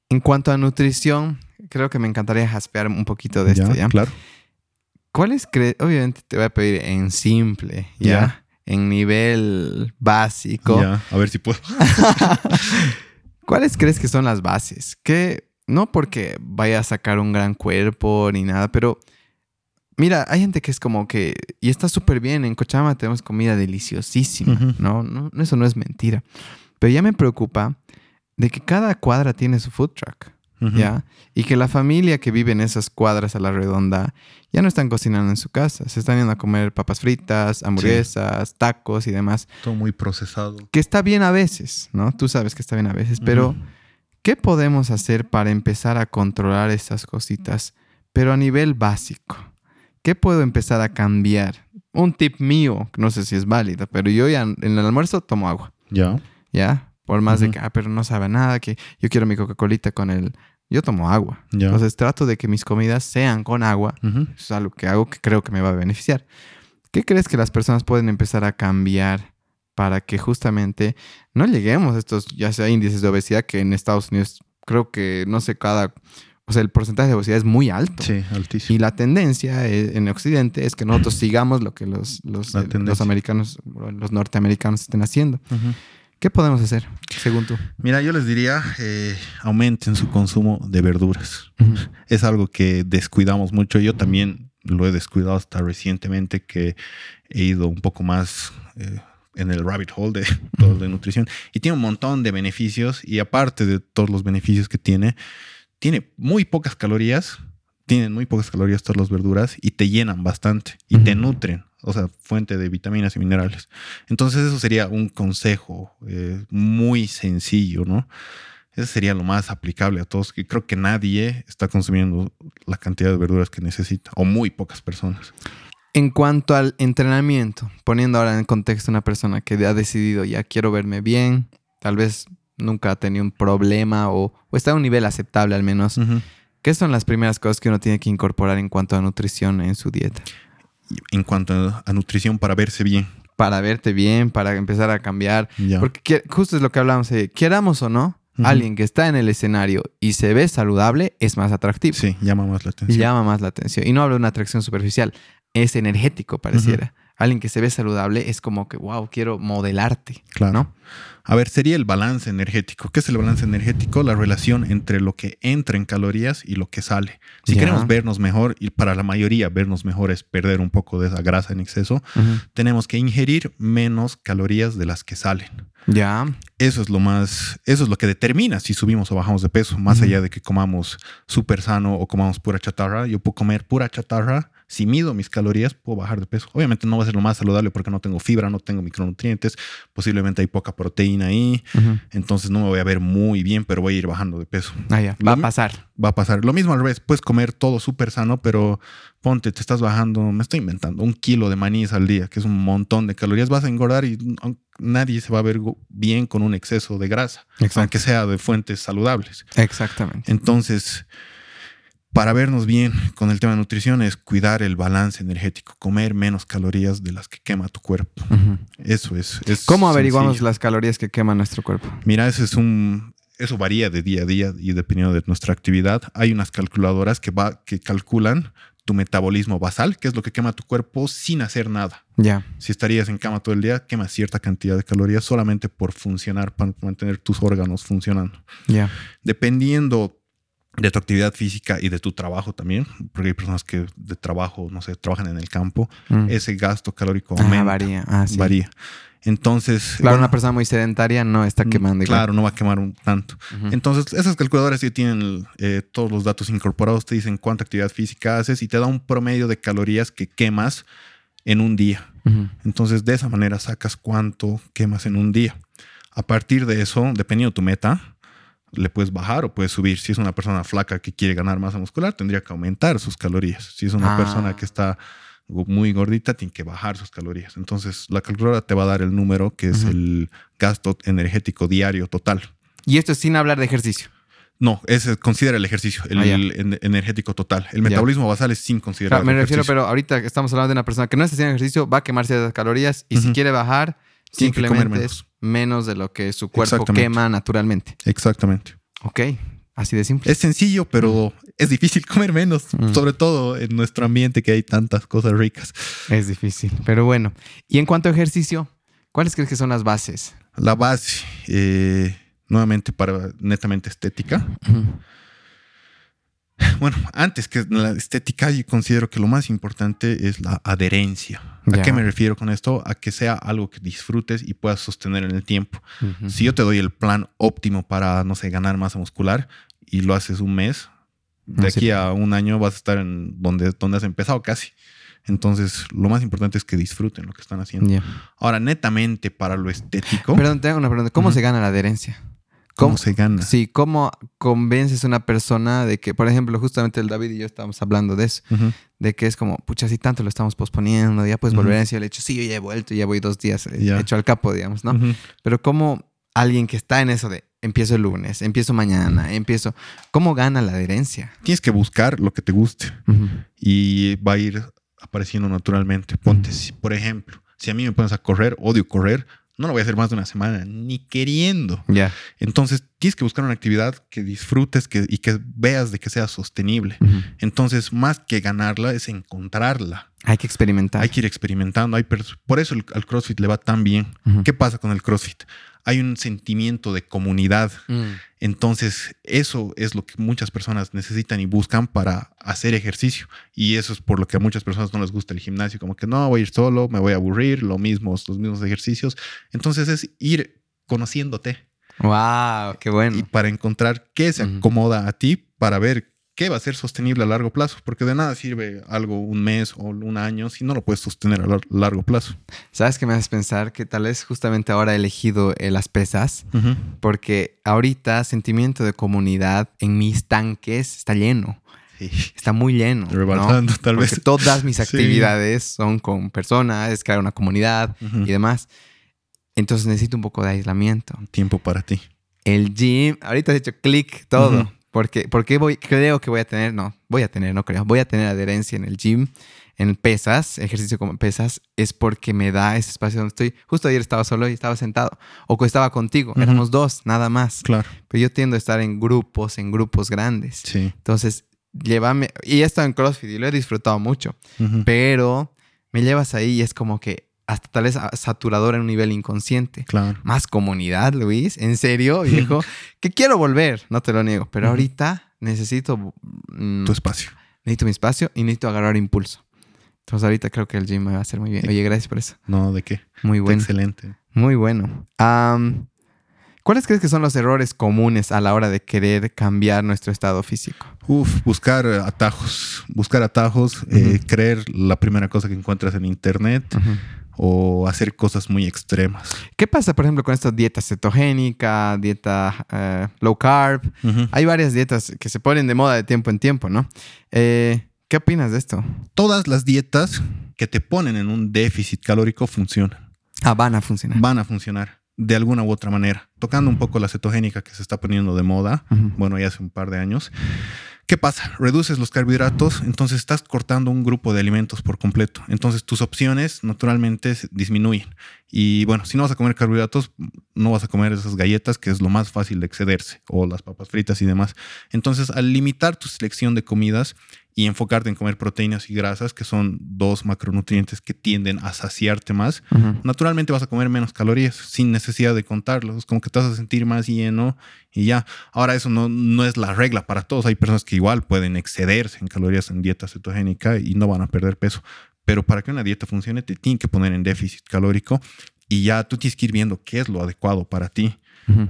en cuanto a nutrición, creo que me encantaría jaspear un poquito de esto, ¿ya? Claro. ¿Cuáles crees? Obviamente te voy a pedir en simple, ¿ya? En nivel básico. Ya, a ver si puedo. ¿Cuáles crees que son las bases? Que no porque vaya a sacar un gran cuerpo ni nada, pero mira, hay gente que es como que, y está súper bien, en Cochabamba tenemos comida deliciosísima, ¿no? ¿no? Eso no es mentira. Pero ya me preocupa de que cada cuadra tiene su food truck. ¿Ya? Y que la familia que vive en esas cuadras a la redonda ya no están cocinando en su casa, se están yendo a comer papas fritas, hamburguesas, tacos y demás. Todo muy procesado. Que está bien a veces, ¿no? Tú sabes que está bien a veces, pero ¿qué podemos hacer para empezar a controlar esas cositas, pero a nivel básico? ¿Qué puedo empezar a cambiar? Un tip mío, no sé si es válido, pero yo ya en el almuerzo tomo agua. Ya. ¿Ya? Por más de que, ah, pero no sabe nada, que yo quiero mi Coca-Colita con el yo tomo agua. Entonces trato de que mis comidas sean con agua. Eso es algo que hago que creo que me va a beneficiar. ¿Qué crees que las personas pueden empezar a cambiar para que justamente no lleguemos a estos, ya sea índices de obesidad, que en Estados Unidos creo que, no sé, cada... O sea, el porcentaje de obesidad es muy alto. Sí, altísimo. Y la tendencia e, en Occidente es que nosotros sigamos lo que los, los, eh, los americanos, los norteamericanos estén haciendo. ¿Qué podemos hacer, según tú? Mira, yo les diría, eh, aumenten su consumo de verduras. Es algo que descuidamos mucho. Yo también lo he descuidado hasta recientemente que he ido un poco más eh, en el rabbit hole de todo de nutrición. Y tiene un montón de beneficios y aparte de todos los beneficios que tiene, tiene muy pocas calorías. Tienen muy pocas calorías todas las verduras y te llenan bastante y te nutren o sea, fuente de vitaminas y minerales. Entonces eso sería un consejo eh, muy sencillo, ¿no? Ese sería lo más aplicable a todos. Y creo que nadie está consumiendo la cantidad de verduras que necesita, o muy pocas personas. En cuanto al entrenamiento, poniendo ahora en contexto una persona que ha decidido ya quiero verme bien, tal vez nunca ha tenido un problema o, está a un nivel aceptable al menos. ¿Qué son las primeras cosas que uno tiene que incorporar en cuanto a nutrición en su dieta? En cuanto a, nutrición para verse bien. Para verte bien, para empezar a cambiar. Porque justo es lo que hablamos, eh, queramos o no, alguien que está en el escenario y se ve saludable es más atractivo. Sí, llama más la atención. Llama más la atención. Y no hablo de una atracción superficial, es energético pareciera. Alguien que se ve saludable es como que, wow, quiero modelarte. Claro. ¿no? A ver, sería el balance energético. ¿Qué es el balance energético? La relación entre lo que entra en calorías y lo que sale. Si queremos vernos mejor, y para la mayoría vernos mejor es perder un poco de esa grasa en exceso, tenemos que ingerir menos calorías de las que salen. Ya. Eso es lo más, eso es lo que determina si subimos o bajamos de peso, más allá de que comamos súper sano o comamos pura chatarra. Yo puedo comer pura chatarra si mido mis calorías, puedo bajar de peso. Obviamente no va a ser lo más saludable porque no tengo fibra, no tengo micronutrientes, posiblemente hay poca proteína ahí, entonces no me voy a ver muy bien, pero voy a ir bajando de peso. Ah, ya. Va a pasar. Va a pasar. Lo mismo al revés, puedes comer todo súper sano, pero ponte, te estás bajando, me estoy inventando, un kilo de maní al día, que es un montón de calorías, vas a engordar y nadie se va a ver bien con un exceso de grasa, aunque sea de fuentes saludables. Exactamente. Entonces para vernos bien con el tema de nutrición es cuidar el balance energético, comer menos calorías de las que quema tu cuerpo. Eso es, ¿Cómo averiguamos las calorías que quema nuestro cuerpo? Mira, eso es un eso varía de día a día y dependiendo de nuestra actividad. Hay unas calculadoras que va que calculan tu metabolismo basal, que es lo que quema tu cuerpo sin hacer nada. Ya. Si estarías en cama todo el día, quema cierta cantidad de calorías solamente por funcionar, para mantener tus órganos funcionando. Ya. Dependiendo de tu actividad física y de tu trabajo también, porque hay personas que de trabajo, no sé, trabajan en el campo, mm. ese gasto calórico ah, varía. Ah, sí. Varía. Entonces. Claro, una persona muy sedentaria no está mm, quemando. Claro, no va a quemar un tanto. Entonces, esas calculadoras sí tienen eh, todos los datos incorporados, te dicen cuánta actividad física haces y te da un promedio de calorías que quemas en un día. Entonces, de esa manera sacas cuánto quemas en un día. A partir de eso, dependiendo de tu meta, le puedes bajar o puedes subir. Si es una persona flaca que quiere ganar masa muscular, tendría que aumentar sus calorías. Si es una persona ah. que está muy gordita, tiene que bajar sus calorías. Entonces, la calculadora te va a dar el número que es el gasto energético diario total. Y esto es sin hablar de ejercicio. No, ese considera el ejercicio, el, ah, energético total. El metabolismo basal es sin considerar. me refiero, pero ahorita estamos hablando de una persona que no está haciendo ejercicio, va a quemarse esas calorías y si quiere bajar, simplemente menos. menos de lo que su cuerpo quema naturalmente. Exactamente. Ok, así de simple. Es sencillo, pero mm. es difícil comer menos, mm. sobre todo en nuestro ambiente que hay tantas cosas ricas. Es difícil, pero bueno. Y en cuanto a ejercicio, ¿cuáles crees que son las bases? La base, eh, nuevamente para netamente estética. Bueno, antes que la estética, yo considero que lo más importante es la adherencia. ¿A qué me refiero con esto? A que sea algo que disfrutes y puedas sostener en el tiempo. Si yo te doy el plan óptimo para, no sé, ganar masa muscular y lo haces un mes, de aquí a un año vas a estar en donde, donde has empezado casi. Entonces, lo más importante es que disfruten lo que están haciendo. Ahora, netamente para lo estético. Perdón, tengo una pregunta. ¿Cómo se gana la adherencia? ¿Cómo, se gana? Sí, ¿cómo convences a una persona de que, por ejemplo, justamente el David y yo estábamos hablando de eso, de que es como, pucha, si tanto lo estamos posponiendo, ya puedes volver a decir el hecho, sí, yo ya he vuelto, ya voy dos días he hecho al capo, digamos, ¿no? Pero ¿cómo alguien que está en eso de empiezo el lunes, empiezo mañana, empiezo, ¿cómo gana la adherencia? Tienes que buscar lo que te guste y va a ir apareciendo naturalmente. Ponte, por ejemplo, si a mí me pones a correr, odio correr, no lo voy a hacer más de una semana, ni queriendo. Ya. Entonces, tienes que buscar una actividad que disfrutes que, y que veas de que sea sostenible. Entonces, más que ganarla, es encontrarla. Hay que experimentar. Hay que ir experimentando. Hay por eso el, al CrossFit le va tan bien. ¿Qué pasa con el CrossFit? Hay un sentimiento de comunidad. Mm. Entonces, eso es lo que muchas personas necesitan y buscan para hacer ejercicio. Y eso es por lo que a muchas personas no les gusta el gimnasio, como que no, voy a ir solo, me voy a aburrir, lo mismo, los mismos ejercicios. Entonces, es ir conociéndote. ¡Wow! ¡Qué bueno! Y para encontrar qué se acomoda a ti, para ver ¿qué va a ser sostenible a largo plazo? Porque de nada sirve algo un mes o un año si no lo puedes sostener a largo plazo. ¿Sabes qué me haces pensar? Que tal vez justamente ahora he elegido eh, las pesas, porque ahorita sentimiento de comunidad en mis tanques está lleno. Está muy lleno. Rebalando, tal porque Todas mis actividades son con personas, es crear una comunidad y demás. Entonces necesito un poco de aislamiento. Tiempo para ti. El gym, ahorita has hecho clic todo. Porque, porque voy, creo que voy a tener, no, voy a tener, no creo, voy a tener adherencia en el gym, en pesas, ejercicio como pesas, es porque me da ese espacio donde estoy. Justo ayer estaba solo y estaba sentado, o estaba contigo, éramos dos, nada más. Claro. Pero yo tiendo a estar en grupos, en grupos grandes. Sí. Entonces, llévame, y he estado en CrossFit y lo he disfrutado mucho, pero me llevas ahí y es como que hasta tal vez saturador en un nivel inconsciente. Claro. Más comunidad, Luis. En serio, viejo. que quiero volver, no te lo niego. Pero ahorita necesito. Mm, tu espacio. Necesito mi espacio y necesito agarrar impulso. Entonces ahorita creo que el gym me va a hacer muy bien. Oye, gracias por eso. No, ¿de qué? Muy bueno. Excelente. Muy bueno. ¿Cuáles crees que son los errores comunes a la hora de querer cambiar nuestro estado físico? Uf, buscar atajos. Buscar atajos, eh, creer la primera cosa que encuentras en internet o hacer cosas muy extremas. ¿Qué pasa, por ejemplo, con esta dieta cetogénica, dieta eh, low carb? Hay varias dietas que se ponen de moda de tiempo en tiempo, ¿no? Eh, ¿Qué opinas de esto? Todas las dietas que te ponen en un déficit calórico funcionan. Ah, van a funcionar. Van a funcionar de alguna u otra manera. Tocando un poco la cetogénica que se está poniendo de moda, bueno, ya hace un par de años. ¿Qué pasa? Reduces los carbohidratos, entonces estás cortando un grupo de alimentos por completo. Entonces tus opciones naturalmente disminuyen. Y bueno, si no vas a comer carbohidratos, no vas a comer esas galletas, que es lo más fácil de excederse, o las papas fritas y demás. Entonces, al limitar tu selección de comidas, y enfocarte en comer proteínas y grasas, que son dos macronutrientes que tienden a saciarte más, naturalmente vas a comer menos calorías sin necesidad de contarlos. Como que te vas a sentir más lleno y ya. Ahora, eso no, no es la regla para todos. Hay personas que igual pueden excederse en calorías en dieta cetogénica y no van a perder peso. Pero para que una dieta funcione, te tienen que poner en déficit calórico y ya tú tienes que ir viendo qué es lo adecuado para ti.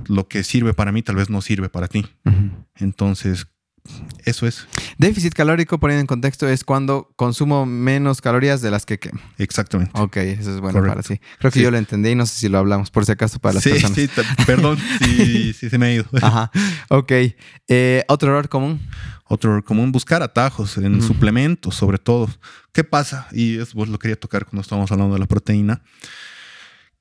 Lo que sirve para mí tal vez no sirve para ti. Entonces, eso es. Déficit calórico, poniendo en contexto, es cuando consumo menos calorías de las que quemo. Exactamente. Ok, eso es bueno para sí. Creo que yo lo entendí y no sé si lo hablamos, por si acaso, para las personas. Sí, perdón si, se me ha ido. Ajá. Ok. Eh, ¿Otro error común? Otro error común, buscar atajos en suplementos, sobre todo. ¿Qué pasa? Y eso lo quería tocar cuando estábamos hablando de la proteína.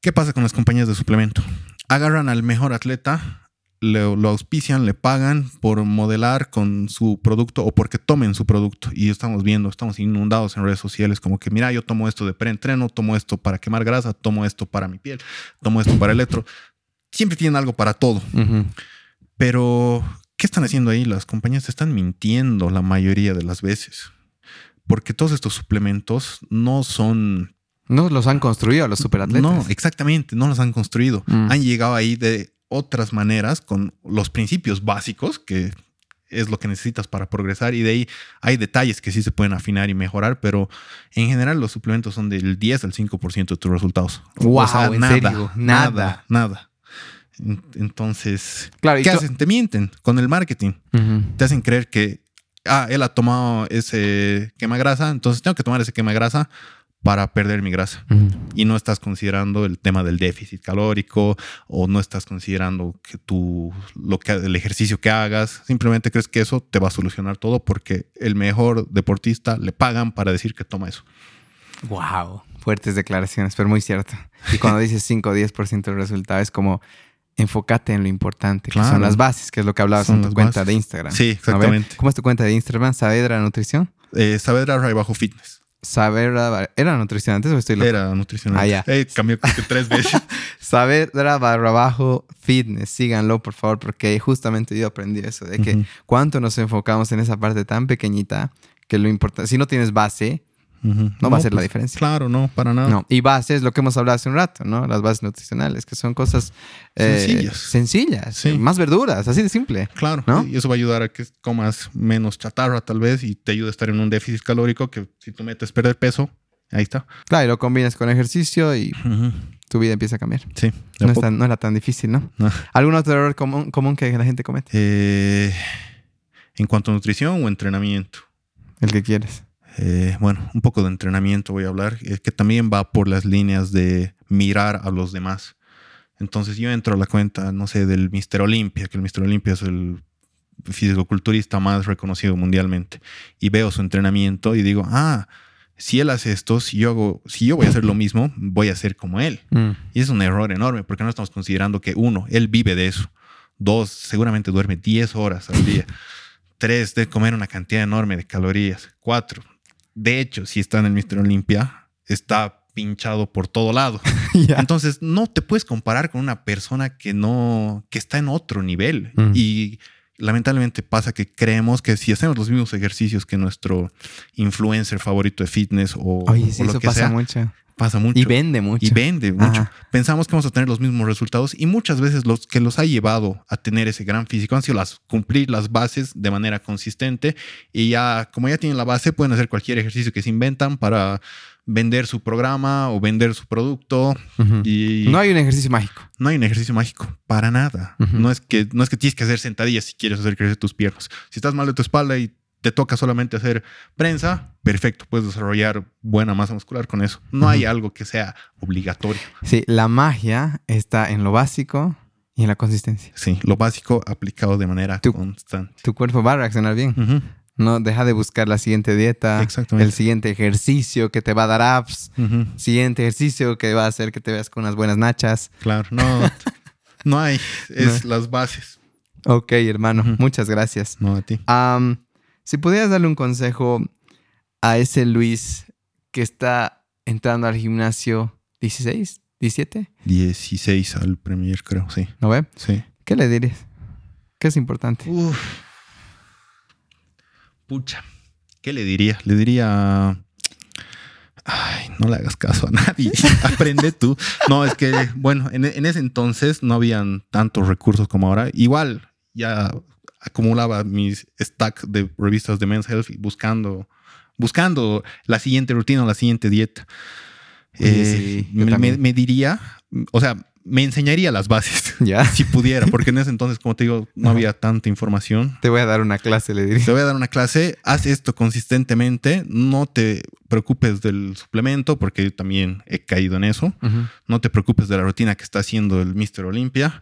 ¿Qué pasa con las compañías de suplemento? Agarran al mejor atleta, lo auspician, le pagan por modelar con su producto o porque tomen su producto. Y estamos viendo, estamos inundados en redes sociales como que, mira, yo tomo esto de preentreno, tomo esto para quemar grasa, tomo esto para mi piel, tomo esto para el electro. Siempre tienen algo para todo. Pero, ¿qué están haciendo ahí? Las compañías están mintiendo la mayoría de las veces. Porque todos estos suplementos no son no los han construido los superatletas. No, exactamente, no los han construido. Mm. Han llegado ahí de otras maneras con los principios básicos que es lo que necesitas para progresar y de ahí hay detalles que sí se pueden afinar y mejorar, pero en general los suplementos son del 10 al 5% de tus resultados. Wow, ¿en nada, serio? nada, nada. Entonces, claro, ¿qué hacen? Te mienten con el marketing. Te hacen creer que, ah, él ha tomado ese quema grasa, entonces tengo que tomar ese quema grasa para perder mi grasa. Y no estás considerando el tema del déficit calórico o no estás considerando que tú, lo que, el ejercicio que hagas. Simplemente crees que eso te va a solucionar todo porque el mejor deportista le pagan para decir que toma eso. Wow, fuertes declaraciones, pero muy cierto. Y cuando dices 5 o 10% del resultado es como enfócate en lo importante, que son las bases, que es lo que hablabas en tu cuenta de Instagram. Sí, exactamente. ¿Cómo es tu cuenta de Instagram? ¿Saavedra Nutrición? Eh, Saavedra Bajo Fitness. Saavedra, ¿era nutrición antes o estoy loco? Era nutrición Ah, ya. cambió tres veces. Saavedra barra bajo fitness. Síganlo, por favor, porque justamente yo aprendí eso, de que cuánto nos enfocamos en esa parte tan pequeñita que lo importante, si no tienes base, no, va a ser la pues, diferencia. Claro, no, para nada. No. Y bases, lo que hemos hablado hace un rato, ¿no? Las bases nutricionales, que son cosas eh, sencillas. Sencillas. Más verduras, así de simple. Claro. Y eso va a ayudar a que comas menos chatarra, tal vez, y te ayuda a estar en un déficit calórico que si tú metes perder peso, ahí está. Claro, y lo combinas con ejercicio y tu vida empieza a cambiar. Sí. No, era tan difícil, ¿no? ¿Algún otro error común, común que la gente comete? Eh, en cuanto a nutrición o entrenamiento. El que quieres. Eh, bueno, un poco de entrenamiento voy a hablar, es que también va por las líneas de mirar a los demás. Entonces yo entro a la cuenta, no sé, del Mister Olympia, que el Mister Olympia es el fisicoculturista más reconocido mundialmente, y veo su entrenamiento y digo, ah, si él hace esto, si yo, hago, si yo voy a hacer lo mismo, voy a ser como él. Mm. Y es un error enorme porque no estamos considerando que uno, él vive de eso. Dos, seguramente duerme 10 horas al día. Tres, de comer una cantidad enorme de calorías. Cuatro, de hecho, si está en el Mister Olimpia, está pinchado por todo lado. Entonces, no te puedes comparar con una persona que no, que está en otro nivel. Mm. Y lamentablemente pasa que creemos que si hacemos los mismos ejercicios que nuestro influencer favorito de fitness o, lo eso que pasa sea, mucho. Pasa mucho. Y vende mucho. Y vende mucho. Pensamos que vamos a tener los mismos resultados y muchas veces los que los ha llevado a tener ese gran físico han sido las, cumplir las bases de manera consistente y ya, como ya tienen la base, pueden hacer cualquier ejercicio que se inventan para vender su programa o vender su producto. y no hay un ejercicio mágico. No hay un ejercicio mágico, para nada. no, es que, no es que tienes que hacer sentadillas si quieres hacer crecer tus piernas. Si estás mal de tu espalda y te toca solamente hacer prensa, perfecto, puedes desarrollar buena masa muscular con eso. No hay algo que sea obligatorio. Sí, la magia está en lo básico y en la consistencia. Sí, lo básico aplicado de manera constante. Tu cuerpo va a reaccionar bien. No, deja de buscar la siguiente dieta, el siguiente ejercicio que te va a dar apps, siguiente ejercicio que va a hacer que te veas con unas buenas nachas. Claro, no, no hay, es las bases. Ok, hermano, muchas gracias. No, a ti. Si pudieras darle un consejo a ese Luis que está entrando al gimnasio 16, 17? 16 al Premier, creo, sí. ¿No ve? Sí. ¿Qué le dirías? ¿Qué es importante? Uf. Pucha. ¿Qué le diría? Le diría. Ay, no le hagas caso a nadie. Aprende tú. No, es que, bueno, en, en, ese entonces no habían tantos recursos como ahora. Igual, ya acumulaba mis stacks de revistas de Men's Health buscando, buscando la siguiente rutina o la siguiente dieta. Eh, me, diría, o sea, me enseñaría las bases, ¿Ya? si pudiera, porque en ese entonces, como te digo, no había tanta información. Te voy a dar una clase, le diría. Te voy a dar una clase, haz esto consistentemente, no te preocupes del suplemento, porque yo también he caído en eso. No te preocupes de la rutina que está haciendo el Mr. Olympia.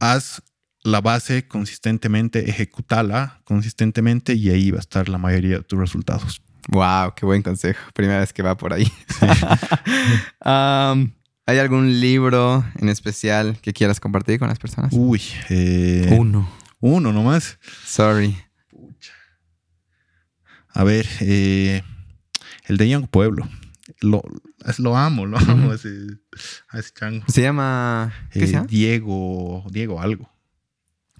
Haz la base consistentemente, ejecutala consistentemente y ahí va a estar la mayoría de tus resultados. Wow, qué buen consejo. Primera vez que va por ahí. ¿Hay algún libro en especial que quieras compartir con las personas? Uy, eh, uno. Uno nomás. Sorry. A ver, eh, el de Young Pueblo. Lo, lo amo, lo amo a ese, chango. Se llama. ¿Qué se llama? Diego, Diego algo.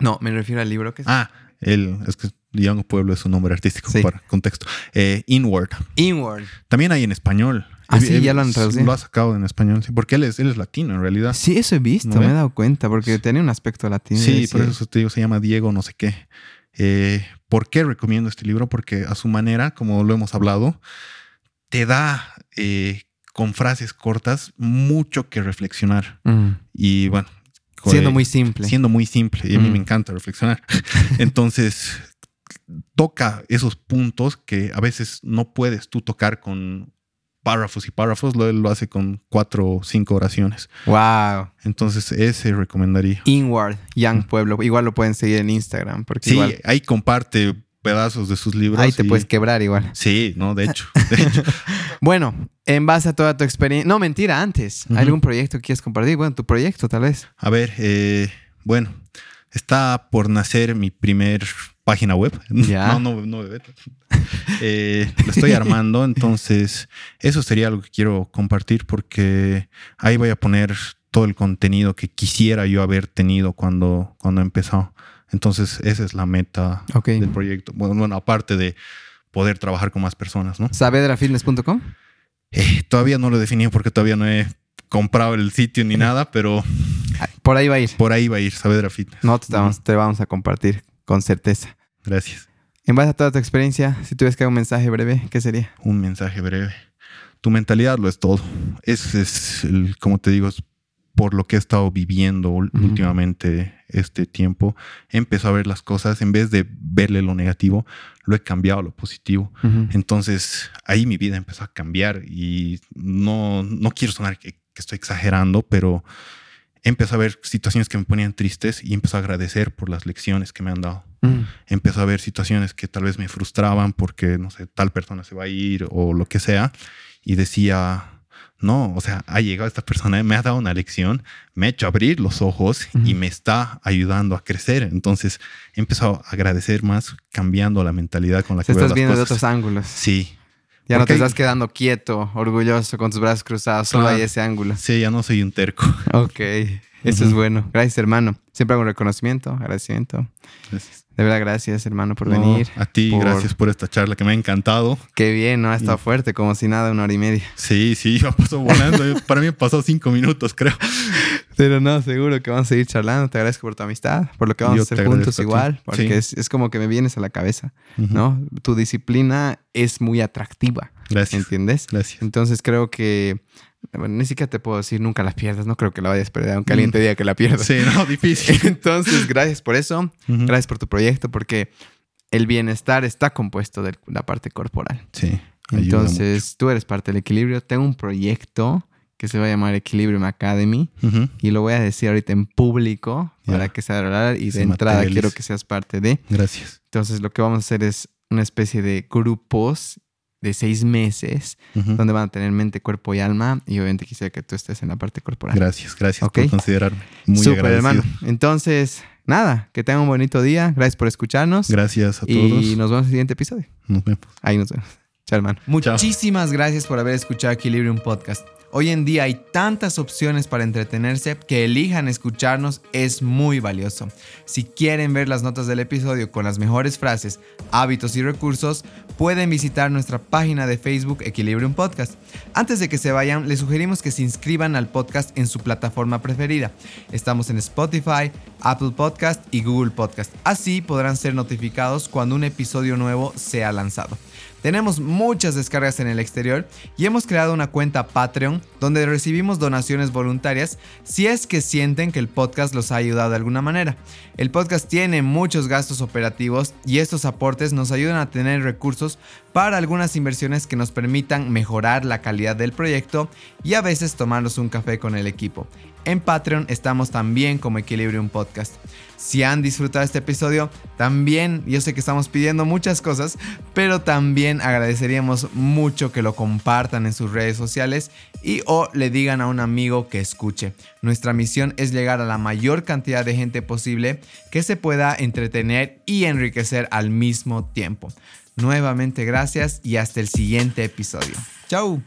No, me refiero al libro que es. Ah, él, es que Young Pueblo es un nombre artístico para contexto. Eh, Inward. Inward. También hay en español. Ah, sí, ya lo han traducido. Lo ha sacado en español, sí, porque él es, él es latino en realidad. Sí, eso he visto, me he dado cuenta, porque tenía un aspecto latino. Sí, por eso te digo, se llama Diego no sé qué. Eh, ¿Por qué recomiendo este libro? Porque a su manera, como lo hemos hablado, te da eh, con frases cortas mucho que reflexionar. Mm. Y bueno, Siendo muy simple. Siendo muy simple. Y a mí me encanta reflexionar. Entonces, toca esos puntos que a veces no puedes tú tocar con párrafos y párrafos, lo, lo hace con cuatro o cinco oraciones. Wow. Entonces, ese recomendaría. Inward, Young Pueblo. Igual lo pueden seguir en Instagram. Porque sí, ahí comparte pedazos de sus libros. Ahí te puedes quebrar igual. Sí, no, de hecho. De hecho. bueno, en base a toda tu experiencia. No, mentira, antes. ¿Hay algún proyecto que quieres compartir? Bueno, tu proyecto, tal vez. A ver, eh, bueno, está por nacer mi primer página web. No, no, no, bebé. Eh, lo estoy armando, entonces eso sería algo que quiero compartir porque ahí voy a poner todo el contenido que quisiera yo haber tenido cuando, cuando empezó. Entonces esa es la meta del proyecto. Bueno, aparte de poder trabajar con más personas, ¿no? ¿Sabedrafitness.com? Eh, todavía no lo he definido porque todavía no he comprado el sitio ni nada, pero... Por ahí va a ir. Por ahí va a ir, Saavedra Fitness. No, te vamos, te vamos a compartir con certeza. Gracias. En base a toda tu experiencia, si tuvieras que dar un mensaje breve, ¿qué sería? Un mensaje breve. Tu mentalidad lo es todo. Ese es, el, como te digo, es por lo que he estado viviendo últimamente este tiempo, empezado a ver las cosas, en vez de verle lo negativo, lo he cambiado a lo positivo. Entonces ahí mi vida empezó a cambiar y no, no quiero sonar que, estoy exagerando, pero empezó a ver situaciones que me ponían tristes y empezó a agradecer por las lecciones que me han dado. Empezó a ver situaciones que tal vez me frustraban porque, no sé, tal persona se va a ir o lo que sea. Y decía, no, o sea, ha llegado esta persona, me ha dado una lección, me ha hecho abrir los ojos y me está ayudando a crecer. Entonces he empezado a agradecer más cambiando la mentalidad con la que veo estás viendo de otros ángulos. Sí. Ya no te estás quedando quieto, orgulloso, con tus brazos cruzados, solo hay ese ángulo. Sí, ya no soy un terco. Ok, eso es bueno. Gracias, hermano. Siempre hago un reconocimiento, agradecimiento. Gracias. De verdad, gracias, hermano, por venir. A ti, gracias por esta charla que me ha encantado. Qué bien, ¿no? Ha estado fuerte, como si nada, una hora y media. Sí, sí, ha pasado volando. Para mí pasó cinco minutos, creo. Pero no, seguro que vamos a seguir charlando. Te agradezco por tu amistad, por lo que vamos a hacer juntos igual, porque es, como que me vienes a la cabeza, ¿no? Tu disciplina es muy atractiva. Gracias. ¿Entiendes? Gracias. Entonces creo que bueno, ni siquiera te puedo decir nunca la pierdas, no creo que la vayas a perder, aunque alguien te diga que la pierdas. Sí, no, difícil. Entonces, gracias por eso, gracias por tu proyecto, porque el bienestar está compuesto de la parte corporal. Sí. Entonces, tú eres parte del equilibrio. Tengo un proyecto que se va a llamar Equilibrium Academy y lo voy a decir ahorita en público para que se haga y de entrada quiero que seas parte de. Gracias. Entonces, lo que vamos a hacer es una especie de grupos de seis meses, donde van a tener mente, cuerpo y alma. Y obviamente quisiera que tú estés en la parte corporal. Gracias, gracias por considerarme. Muy Super, hermano. Entonces, nada, que tengan un bonito día. Gracias por escucharnos. Gracias a todos. Y nos vemos en el siguiente episodio. Nos vemos. Ahí nos vemos. Chao, hermano. Muchísimas gracias por haber escuchado Equilibrium Podcast. Hoy en día hay tantas opciones para entretenerse que elijan escucharnos es muy valioso. Si quieren ver las notas del episodio con las mejores frases, hábitos y recursos, pueden visitar nuestra página de Facebook Equilibrium Podcast. Antes de que se vayan, les sugerimos que se inscriban al podcast en su plataforma preferida. Estamos en Spotify, Apple Podcast y Google Podcast. Así podrán ser notificados cuando un episodio nuevo sea lanzado. Tenemos muchas descargas en el exterior y hemos creado una cuenta Patreon donde recibimos donaciones voluntarias si es que sienten que el podcast los ha ayudado de alguna manera. El podcast tiene muchos gastos operativos y estos aportes nos ayudan a tener recursos para algunas inversiones que nos permitan mejorar la calidad del proyecto y a veces tomarnos un café con el equipo. En Patreon estamos también como Equilibrium Podcast. Si han disfrutado este episodio, también yo sé que estamos pidiendo muchas cosas, pero también agradeceríamos mucho que lo compartan en sus redes sociales y o le digan a un amigo que escuche. Nuestra misión es llegar a la mayor cantidad de gente posible que se pueda entretener y enriquecer al mismo tiempo. Nuevamente gracias y hasta el siguiente episodio. Chau.